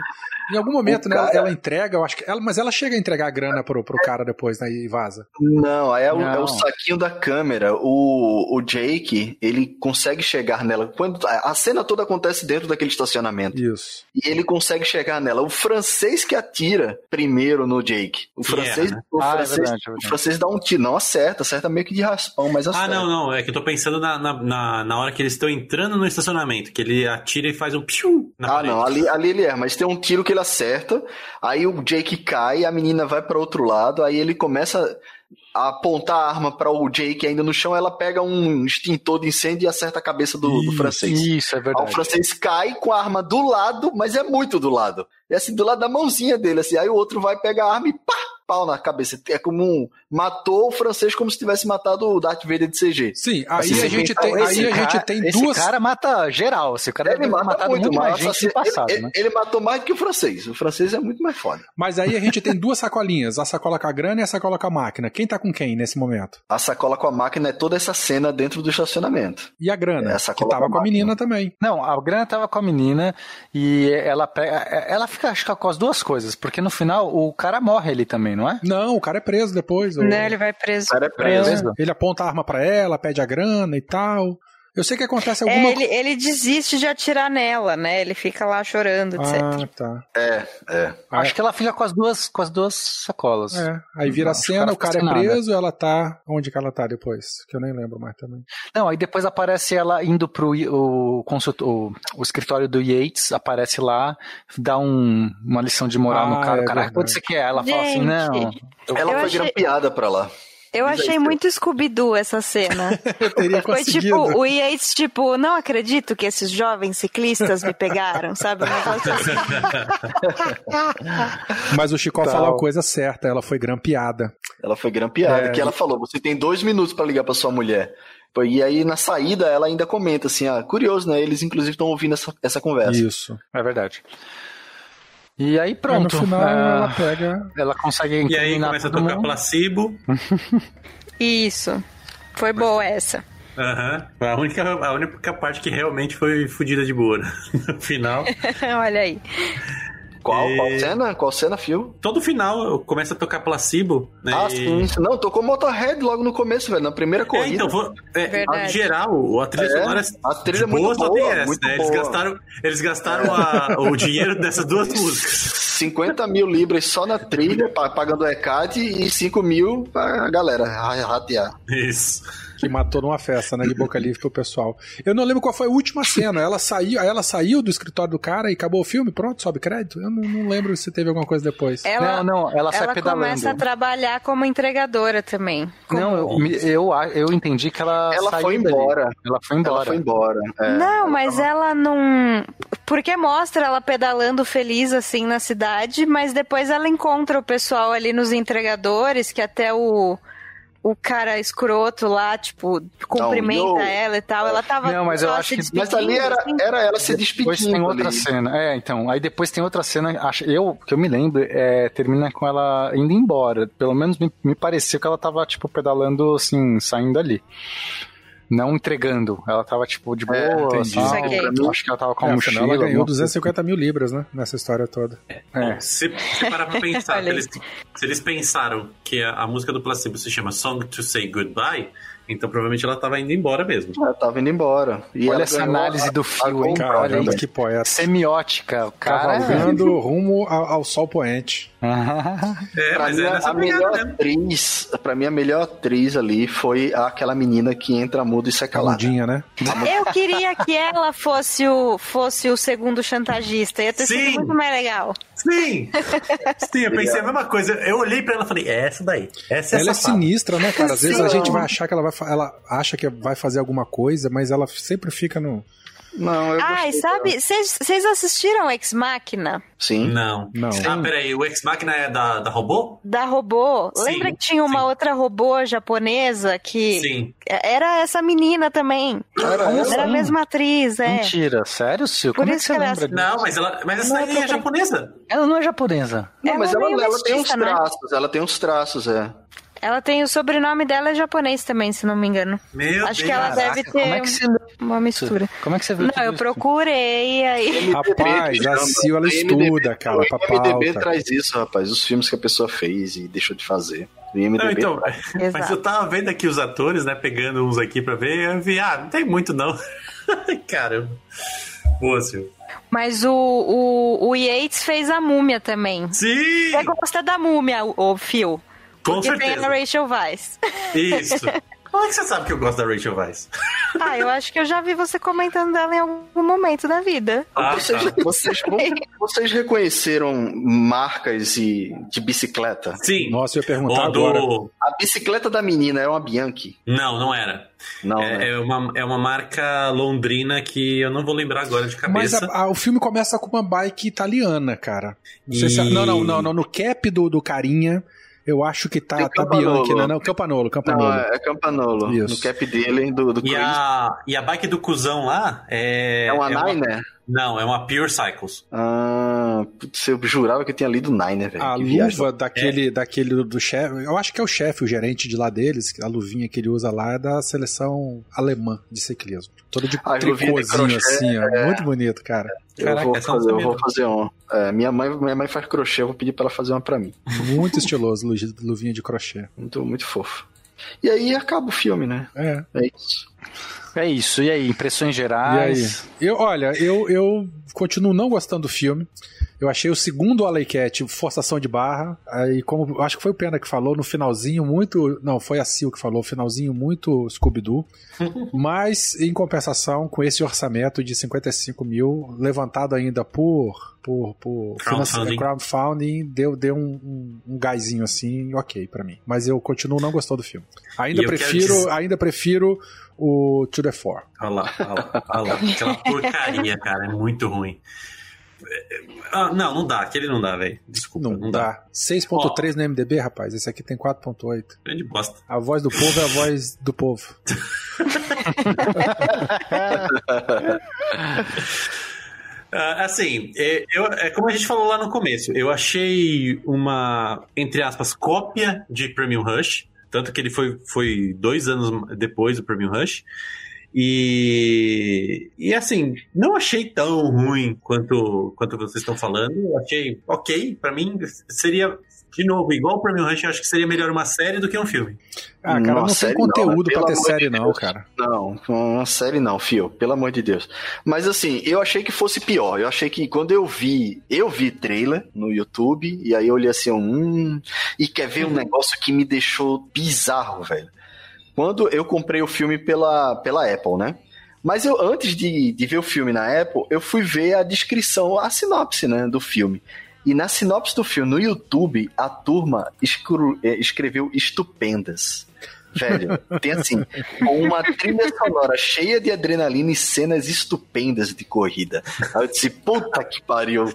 Em algum momento, O né? ela- cara- Ela entrega, eu acho que. Ela, mas ela chega a entregar a grana pro, pro cara depois, né? E vaza. Não, aí é o, é o saquinho da câmera. O, o Jake, ele consegue chegar nela. Quando, a cena toda acontece dentro daquele estacionamento. Isso. E ele consegue chegar nela. O francês que atira primeiro no Jake. O francês, erra, né? o, Ah, é francês verdade, é o francês dá um tiro. Não acerta, acerta meio que de raspão, mas acerta. Ah, não, não. É que eu tô pensando na, na, na, na hora que eles estão entrando no estacionamento, que ele atira e faz um piu na Ah, parede. não, ali, ali ele erra, mas tem um tiro que ele acerta, aí o Jake cai, a menina vai para outro lado, aí ele começa a apontar a arma para o Jake ainda no chão, ela pega um extintor de incêndio e acerta a cabeça do, do Isso, francês. Isso, é Aí o verdade. francês cai com a arma do lado, mas é muito do lado. É assim, do lado da mãozinha dele, assim. Aí o outro vai pegar a arma e pá, pau na cabeça. É como um. Matou o francês como se tivesse matado o Darth Vader de CG. Sim, aí Assim, a gente tem, esse aí a gente tem esse duas. cara mata geral. Esse cara Ele mata matado muito, muito mais gente assim, no passado, ele, né? ele matou mais do que o francês. O francês é muito mais foda. Mas aí a gente tem duas sacolinhas: a sacola com a grana e a sacola com a máquina. Quem tá com quem nesse momento? A sacola com a máquina é toda essa cena dentro do estacionamento. E a grana? É, a que sacola tava com a com a menina também. Não, a grana tava com a menina e ela pega, ela fica acho que com as duas coisas, porque no final o cara morre ali também, não é? Não, o cara é preso depois. o- Né, ele vai preso. O cara é preso. Preso. Ele aponta a arma pra ela, pede a grana e tal. Eu sei que acontece É, alguma ele, ele desiste de atirar nela, né? Ele fica lá chorando, etc. Ah, tá. É, é. Acho que ela fica com as duas, com as duas sacolas. É, aí vira a cena, o o cara cara é preso, ela tá. Onde que ela tá depois? Que eu nem lembro mais também. Não, aí depois aparece ela indo pro o, consultor, o, o escritório do Yates, aparece lá, dá um- uma lição de moral Ah, no cara. é o cara, quanto você quer? Ela fala assim, Gente, não. eu- Ela Eu foi achei- grampeada pra lá. Eu Diz achei muito Scooby-Doo essa cena. Eu teria Foi conseguido. tipo, o Yates, tipo, não acredito que esses jovens ciclistas me pegaram, sabe? Assim. Mas o Chicó Tal. falou a coisa certa, ela foi grampeada. Ela foi grampeada. É, que ela falou: você tem dois minutos pra ligar pra sua mulher. E aí, na saída, ela ainda comenta assim: ah, curioso, né? Eles, inclusive, estão ouvindo essa, essa conversa. Isso. É verdade. E aí Aí, pronto. no final ah, ela pega. ela consegue E aí começa a todo tocar mundo. placebo. Isso. Foi boa essa. Aham. A, única, a única parte que realmente foi fodida de boa. né? No final. Olha aí. Qual, E- qual cena? Qual cena, Fio? Todo final começa a tocar placebo. Né? Ah, E- sim. isso. Não, tocou Motorhead logo no começo, velho, na primeira É, corrida. então, foi, é, a geral, a trilha É, sonora a trilha é boa muito boa, essa, muito né? Eles boa. gastaram, eles gastaram a- o dinheiro dessas duas músicas. 50 mil libras só na trilha, pa- pagando o ECAD, e 5 mil pra galera ra- ratear. Isso. Que matou numa festa, né? De boca livre pro pessoal. Eu não lembro qual foi a última cena. Ela saiu, ela saiu do escritório do cara e acabou o filme, pronto, sobe crédito. Eu não, não lembro se teve alguma coisa depois. Ela, Não, não, ela sai ela pedalando. começa a trabalhar como entregadora também. Como- Não, eu, eu, eu entendi que ela Ela saiu foi dali. embora. Ela foi embora. Ela foi embora. é. Não, mas ela não. Porque mostra ela pedalando feliz assim na cidade, mas depois ela encontra o pessoal ali nos entregadores, que até o. o cara escroto lá, tipo, cumprimenta yo. ela e tal. Ela tava. Não, mas eu acho que- Mas ali era, assim. era ela se Depois despedindo. tem outra ali. cena. É, então. Aí depois tem outra cena. Acho, eu, que eu me lembro, é, termina com ela indo embora. Pelo menos me, me pareceu que ela tava, tipo, pedalando, assim, saindo ali. Não entregando. Ela tava, tipo, de boa. É, tal. entendi. Saquei. Pra mim, acho que ela tava com É, mochila. ela ganhou alguma 250 mil libras, né? Nessa história toda. coisa. É. Se você parar pra pensar, se eles, se eles pensaram que a, a música do Placebo se chama Song to Say Goodbye, então provavelmente ela tava indo embora mesmo. Ela tava indo embora. E Olha essa análise a- do fio, hein? compra, Olha que poeta. Semiótica. O cara. é- Cavalgando rumo ao, ao sol poente. É, Pra mas mim, é a, nessa a melhor mesmo. atriz, pra mim, a melhor atriz ali foi aquela menina que entra muda e sai calada. Caludinha, né? Eu queria que ela fosse o, fosse o segundo chantagista. Ia ter Sim. sido muito mais legal. Sim! Sim, eu pensei a mesma coisa. Eu olhei pra ela e falei, é essa daí. Essa é Ela é safada. sinistra, né, cara? Às vezes Sim. a gente vai achar que ela vai. Ela acha que vai fazer alguma coisa, mas ela sempre fica no. Não, eu Ai, gostei sabe, vocês vocês assistiram Ex Machina? Sim. Não. Não. Ah, peraí, o Ex Machina é da, da robô? Da robô? Sim, Lembra que tinha uma sim. outra robô japonesa que Sim. era essa menina também? Era ela? Era a mesma atriz, é. Mentira, sério, Sil? Por Como é isso que você que ela- lembra disso? Não, mas, ela, mas essa Não, daí é tô- japonesa. Ela não é japonesa. Não, mas Ela é ela, tem uns né? traços, ela tem uns traços, é. Ela tem o sobrenome dela é japonês também, se não me engano. Meu Acho Deus. que ela deve ter Como é que você uma mistura. Como é que você viu Não, eu isso? procurei aí. Rapaz, a Sil, ela estuda, cara, O pauta. traz isso, rapaz. Os filmes que a pessoa fez e deixou de fazer. Não, então, mas Exato. eu tava vendo aqui os atores, né, pegando uns aqui pra ver, eu vi, ah, não tem muito não. Caramba. Boa, Silvio. Mas o, o, o Yates fez a múmia também. Sim! Você gosta da múmia, o, o Phil? Com Porque tem certeza. a Rachel Weisz. Isso. Como é que você sabe que eu gosto da Rachel Weisz? Ah, eu acho que eu já vi você comentando dela em algum momento da vida. Ah, Vocês, tá. vocês, vocês reconheceram marcas de, de bicicleta? Sim. Nossa, eu ia perguntar Ó, agora. do... A bicicleta da menina é uma Bianchi. Não, não era. Não, né? É, é uma, é uma marca londrina que eu não vou lembrar agora de Mas cabeça. a- a- o filme começa com uma bike italiana, cara. Não, sei se- E- não, não, não, não, No cap do, do carinha, eu acho que tá, tá. Bianchi, né? Não, Campanolo, Campanolo. Não, é, Campanolo. Isso. No cap dele, do, do E Chris. a, e a bike do cuzão lá é. É uma é Niner? Não, é uma Pure Cycles. Ah, putz, eu jurava que eu tinha lido Niner, velho. A Que viagem. luva daquele, daquele do, chefe, eu acho que é o chefe, o gerente de lá deles, a luvinha que ele usa lá é da seleção alemã de ciclismo. Toda de Ah, tricôzinho assim, ó. Muito bonito, cara. Eu Caraca, vou não fazer, eu vou fazer uma. É, minha, mãe, minha mãe faz crochê, eu vou pedir pra ela fazer uma pra mim. Muito estiloso, lu- luvinha de crochê. Muito, muito fofo. E aí acaba o filme, né? É. É isso. É isso. E aí, impressões E aí? gerais? Eu, olha, eu, eu continuo não gostando do filme. Eu achei o segundo Alley Cat forçação de barra. Aí, como acho que foi o Pena que falou, no finalzinho muito. Não, foi a Sil que falou, finalzinho muito Scooby-Doo. Mas, em compensação, com esse orçamento de 55 mil, levantado ainda por. Por, por Crowdfunding. crowdfunding, deu, deu um, um, um gásinho assim, ok pra mim. Mas eu continuo não gostando do filme. Ainda E prefiro, dizer- ainda prefiro o To The Four. Olha lá, olha lá, olha lá. Aquela porcaria, cara, é muito ruim. Ah, não, não dá, aquele não dá, velho. Desculpa, Não, não, dá. dá. 6.3 no MDB, rapaz. Esse aqui tem 4.8. Grande bosta. A voz do povo é a voz do povo. Ah, assim, é, eu- é como a gente falou lá no começo, eu achei uma, entre aspas, cópia de Premium Rush, tanto que ele foi, foi dois anos depois do Premium Rush. E, e assim, não achei tão ruim quanto, quanto vocês estão falando. Achei ok. Pra mim, seria, de novo, igual o Premium Rush, eu acho que seria melhor uma série do que um filme. Ah, cara, Uma não tem série não, conteúdo né? pra ter série, de não, cara. Não, uma série não, fio, pelo amor de Deus. Mas assim, eu achei que fosse pior. Eu achei que quando eu vi, eu vi trailer no YouTube, e aí eu olhei assim, hum, e quer ver um negócio que me deixou bizarro, velho. Quando eu comprei o filme pela, pela Apple, né? Mas eu, antes de, de ver o filme na Apple, eu fui ver a descrição, a sinopse, né, do filme. E na sinopse do filme, no YouTube, a turma eh, escreveu estupendas. Velho, tem assim, uma trilha sonora cheia de adrenalina e cenas estupendas de corrida. Aí eu disse, puta que pariu.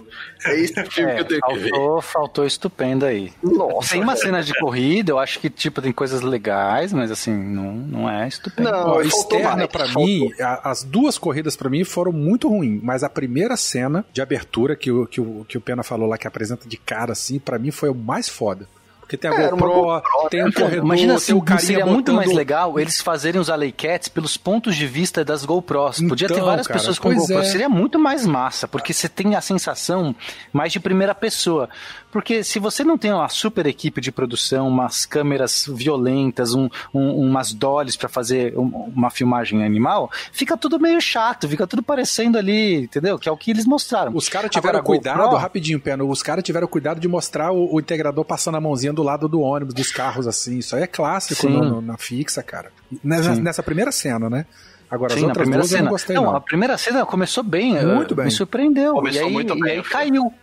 É esse filme É, que eu tenho que ver. faltou, faltou estupendo aí. Nossa, Tem uma cena de corrida, eu acho que, tipo, tem coisas legais, mas assim, não, não é estupendo. Não, faltou externa mais, pra faltou. mim, a- as duas corridas pra mim foram muito ruins, mas a primeira cena de abertura que o, que o, que o Pena falou lá, que apresenta de cara assim, pra mim foi o mais foda. Porque tem a É, GoPro, GoPro, tem um né? corredor, Imagina tem assim, o seria muito botando- mais legal eles fazerem os Aleiquets pelos pontos de vista das GoPros. Podia ter Então, várias cara, pessoas com GoPro. é. Seria muito mais massa, porque você tem a sensação mais de primeira pessoa. Porque se você não tem uma super equipe de produção, umas câmeras violentas, um, um- umas dollies pra fazer um- uma filmagem animal, fica tudo meio chato, fica tudo parecendo ali, entendeu? Que é o que eles mostraram. Os caras tiveram Agora, cuidado, GoPro- rapidinho, Pena, os caras tiveram cuidado de mostrar o, o integrador passando a mãozinha do lado do ônibus, dos carros, assim. Isso aí é clássico no- no- na fixa, cara. Nessa, nessa primeira cena, né? Agora, as Sim, na outras primeira duas eu cena. não gostei, não, não. a primeira cena começou bem. Muito eh, bem. Me surpreendeu. Começou e aí, muito e bem aí o filme. caiu.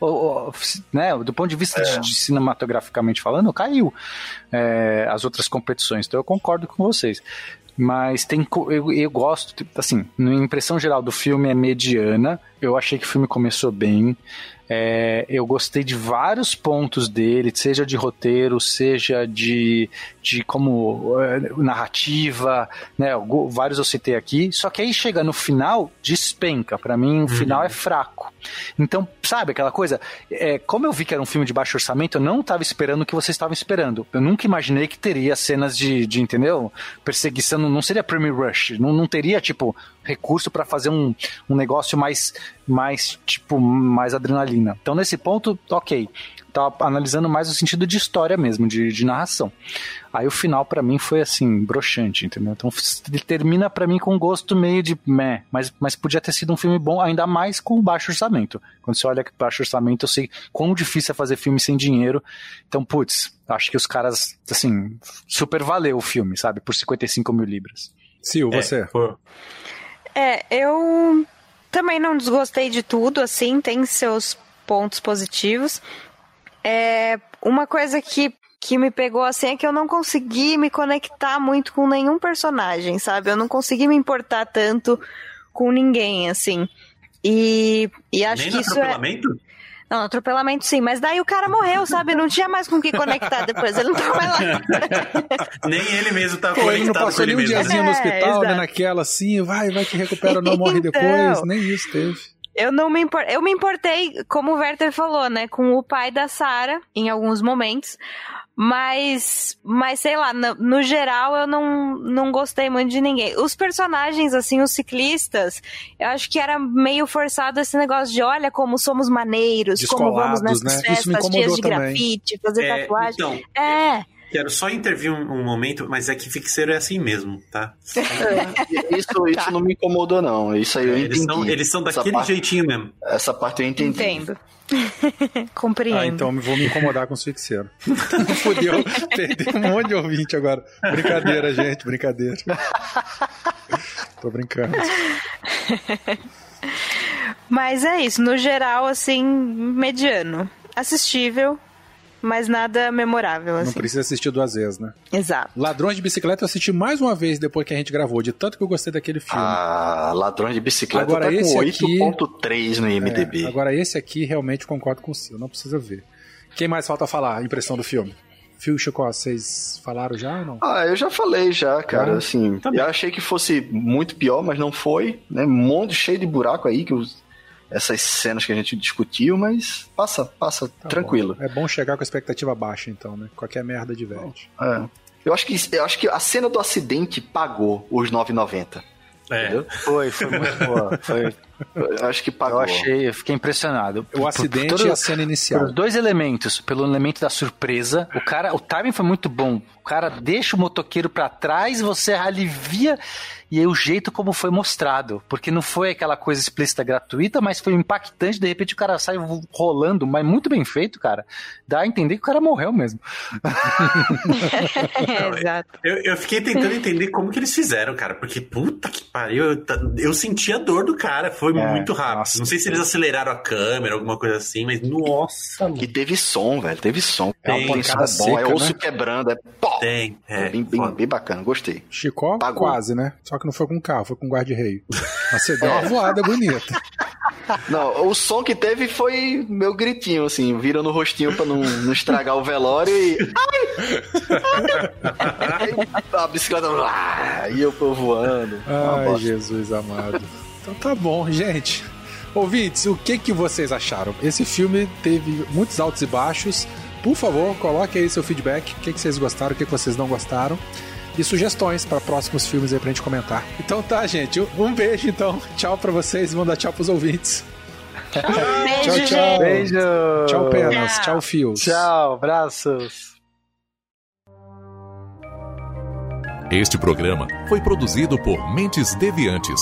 Né, do ponto de vista de, de cinematograficamente falando, caiu eh, as outras competições. Então eu concordo com vocês. Mas tem, eu, eu gosto, tipo, assim, na impressão geral do filme é mediana. Eu achei que o filme começou bem. É, eu gostei de vários pontos dele, seja de roteiro, seja de, de como é, narrativa, né? Vários eu citei aqui. Só que aí chega no final, despenca. Pra mim, o final é fraco. Então, sabe aquela coisa? É, como eu vi que era um filme de baixo orçamento, eu não estava esperando o que vocês estavam esperando. Eu nunca imaginei que teria cenas de, de entendeu? Perseguição, não seria Premier Rush. Não, não teria, tipo, recurso pra fazer um, um negócio mais, mais, tipo, mais adrenalina. Então, nesse ponto, ok. Tava analisando mais o sentido de história mesmo, de, de narração. Aí o final pra mim foi assim, broxante, entendeu? Então ele termina pra mim com um gosto meio de meh, mas, mas podia ter sido um filme bom, ainda mais com baixo orçamento. Quando você olha que baixo orçamento, eu sei quão difícil é fazer filme sem dinheiro. Então, putz, acho que os caras, assim, super valeu o filme, sabe? Por 55 mil libras. Sil, É, você. É, eu também não desgostei de tudo, assim, tem seus pontos positivos. É, uma coisa que, que me pegou assim é que eu não consegui me conectar muito com nenhum personagem, sabe? Eu não consegui me importar tanto com ninguém, assim. E, e acho nem que isso é. Não, atropelamento sim, mas daí o cara morreu, sabe? Não tinha mais com que conectar depois, ele não tava mais lá. Nem ele mesmo tá Pô, ele não conectado passou nem um mesmo. diazinho no É, hospital, né? exato. Naquela assim, vai, vai que recupera, não morre Então. depois. Nem isso teve. Eu não me impor... eu me importei, como o Werther falou, né, com o pai da Sarah em alguns momentos, mas, mas sei lá, no, no geral eu não, não gostei muito de ninguém. Os personagens, assim, os ciclistas, eu acho que era meio forçado esse negócio de olha como somos maneiros, como vamos nessas né? Festas, dias de também. grafite, fazer É, tatuagem. então, É, quero só intervir um, um momento, mas é que fixeiro é assim mesmo, tá? Isso, isso não me incomodou, não. Isso aí eu Eles entendi. são, eles são daquele parte- jeitinho mesmo. Essa parte eu entendi. entendo. Compreendo. Ah, então eu vou me incomodar com o fixeiro. Fudeu, perdi um monte de ouvinte agora. Brincadeira, gente, brincadeira. Tô brincando. Mas é isso, no geral, assim, mediano. Assistível, mas nada memorável, Não assim. precisa assistir duas vezes, né? Exato. Ladrões de Bicicleta eu assisti mais uma vez depois que a gente gravou, de tanto que eu gostei daquele filme. Ah, Ladrões de Bicicleta Agora tá esse com aqui- 8.3 no IMDB. É, agora esse aqui realmente concordo com o não precisa ver. Quem mais falta falar? Impressão do filme. Phil e Chicó, vocês falaram já ou não? Ah, eu já falei já, cara. Ah, assim, tá eu achei que fosse muito pior, mas não foi. Né? Um monte cheio de buraco aí, que os- essas cenas que a gente discutiu, mas passa, passa Tá tranquilo. bom. É bom chegar com a expectativa baixa, então, né? Qualquer merda diverte. É. Eu acho que eu acho que a cena do acidente pagou os 9,90. É. Entendeu? Foi, foi muito boa. Foi, Eu acho que eu pagou. achei, eu fiquei impressionado. O acidente todo- e a cena inicial. Pelos dois elementos, pelo elemento da surpresa, o cara, o timing foi muito bom. O cara deixa o motoqueiro pra trás, você alivia e aí o jeito como foi mostrado, porque não foi aquela coisa explícita gratuita, mas foi impactante, de repente o cara sai rolando, mas muito bem feito, cara. Dá a entender que o cara morreu mesmo. Exato. Eu, eu fiquei tentando entender como que eles fizeram, cara, porque puta que pariu, eu, eu senti a dor do cara. Foi foi É, muito rápido. nossa. Não sei se eles aceleraram a câmera, alguma coisa assim, mas nossa, mano. E teve som, velho. Teve som. É uma Tem som pancada bom, é seca, osso né? quebrando, é pó. Tem, é. bem, bem, foda. bem bacana, gostei. Chicó, Pagou. quase, né? Só que não foi com carro, foi com guarda-reio. Mas você deu uma voada bonita. Não, o som que teve foi meu gritinho, assim, vira no rostinho pra não, não estragar o velório e. Ai! Aí a bicicleta. E eu tô voando. Ai. Jesus amado. Então tá bom, gente. Ouvintes, o que, que vocês acharam? Esse filme teve muitos altos e baixos. Por favor, coloque aí seu feedback. O que, que vocês gostaram, o que, que vocês não gostaram. E sugestões para próximos filmes aí pra gente comentar. Então tá, gente. Um beijo, então. Tchau pra vocês. Manda tchau pros ouvintes. Beijo, Tchau, tchau. Beijo! Tchau, penas. Tchau. Tchau, fios. Tchau, abraços! Este programa foi produzido por Mentes Deviantes.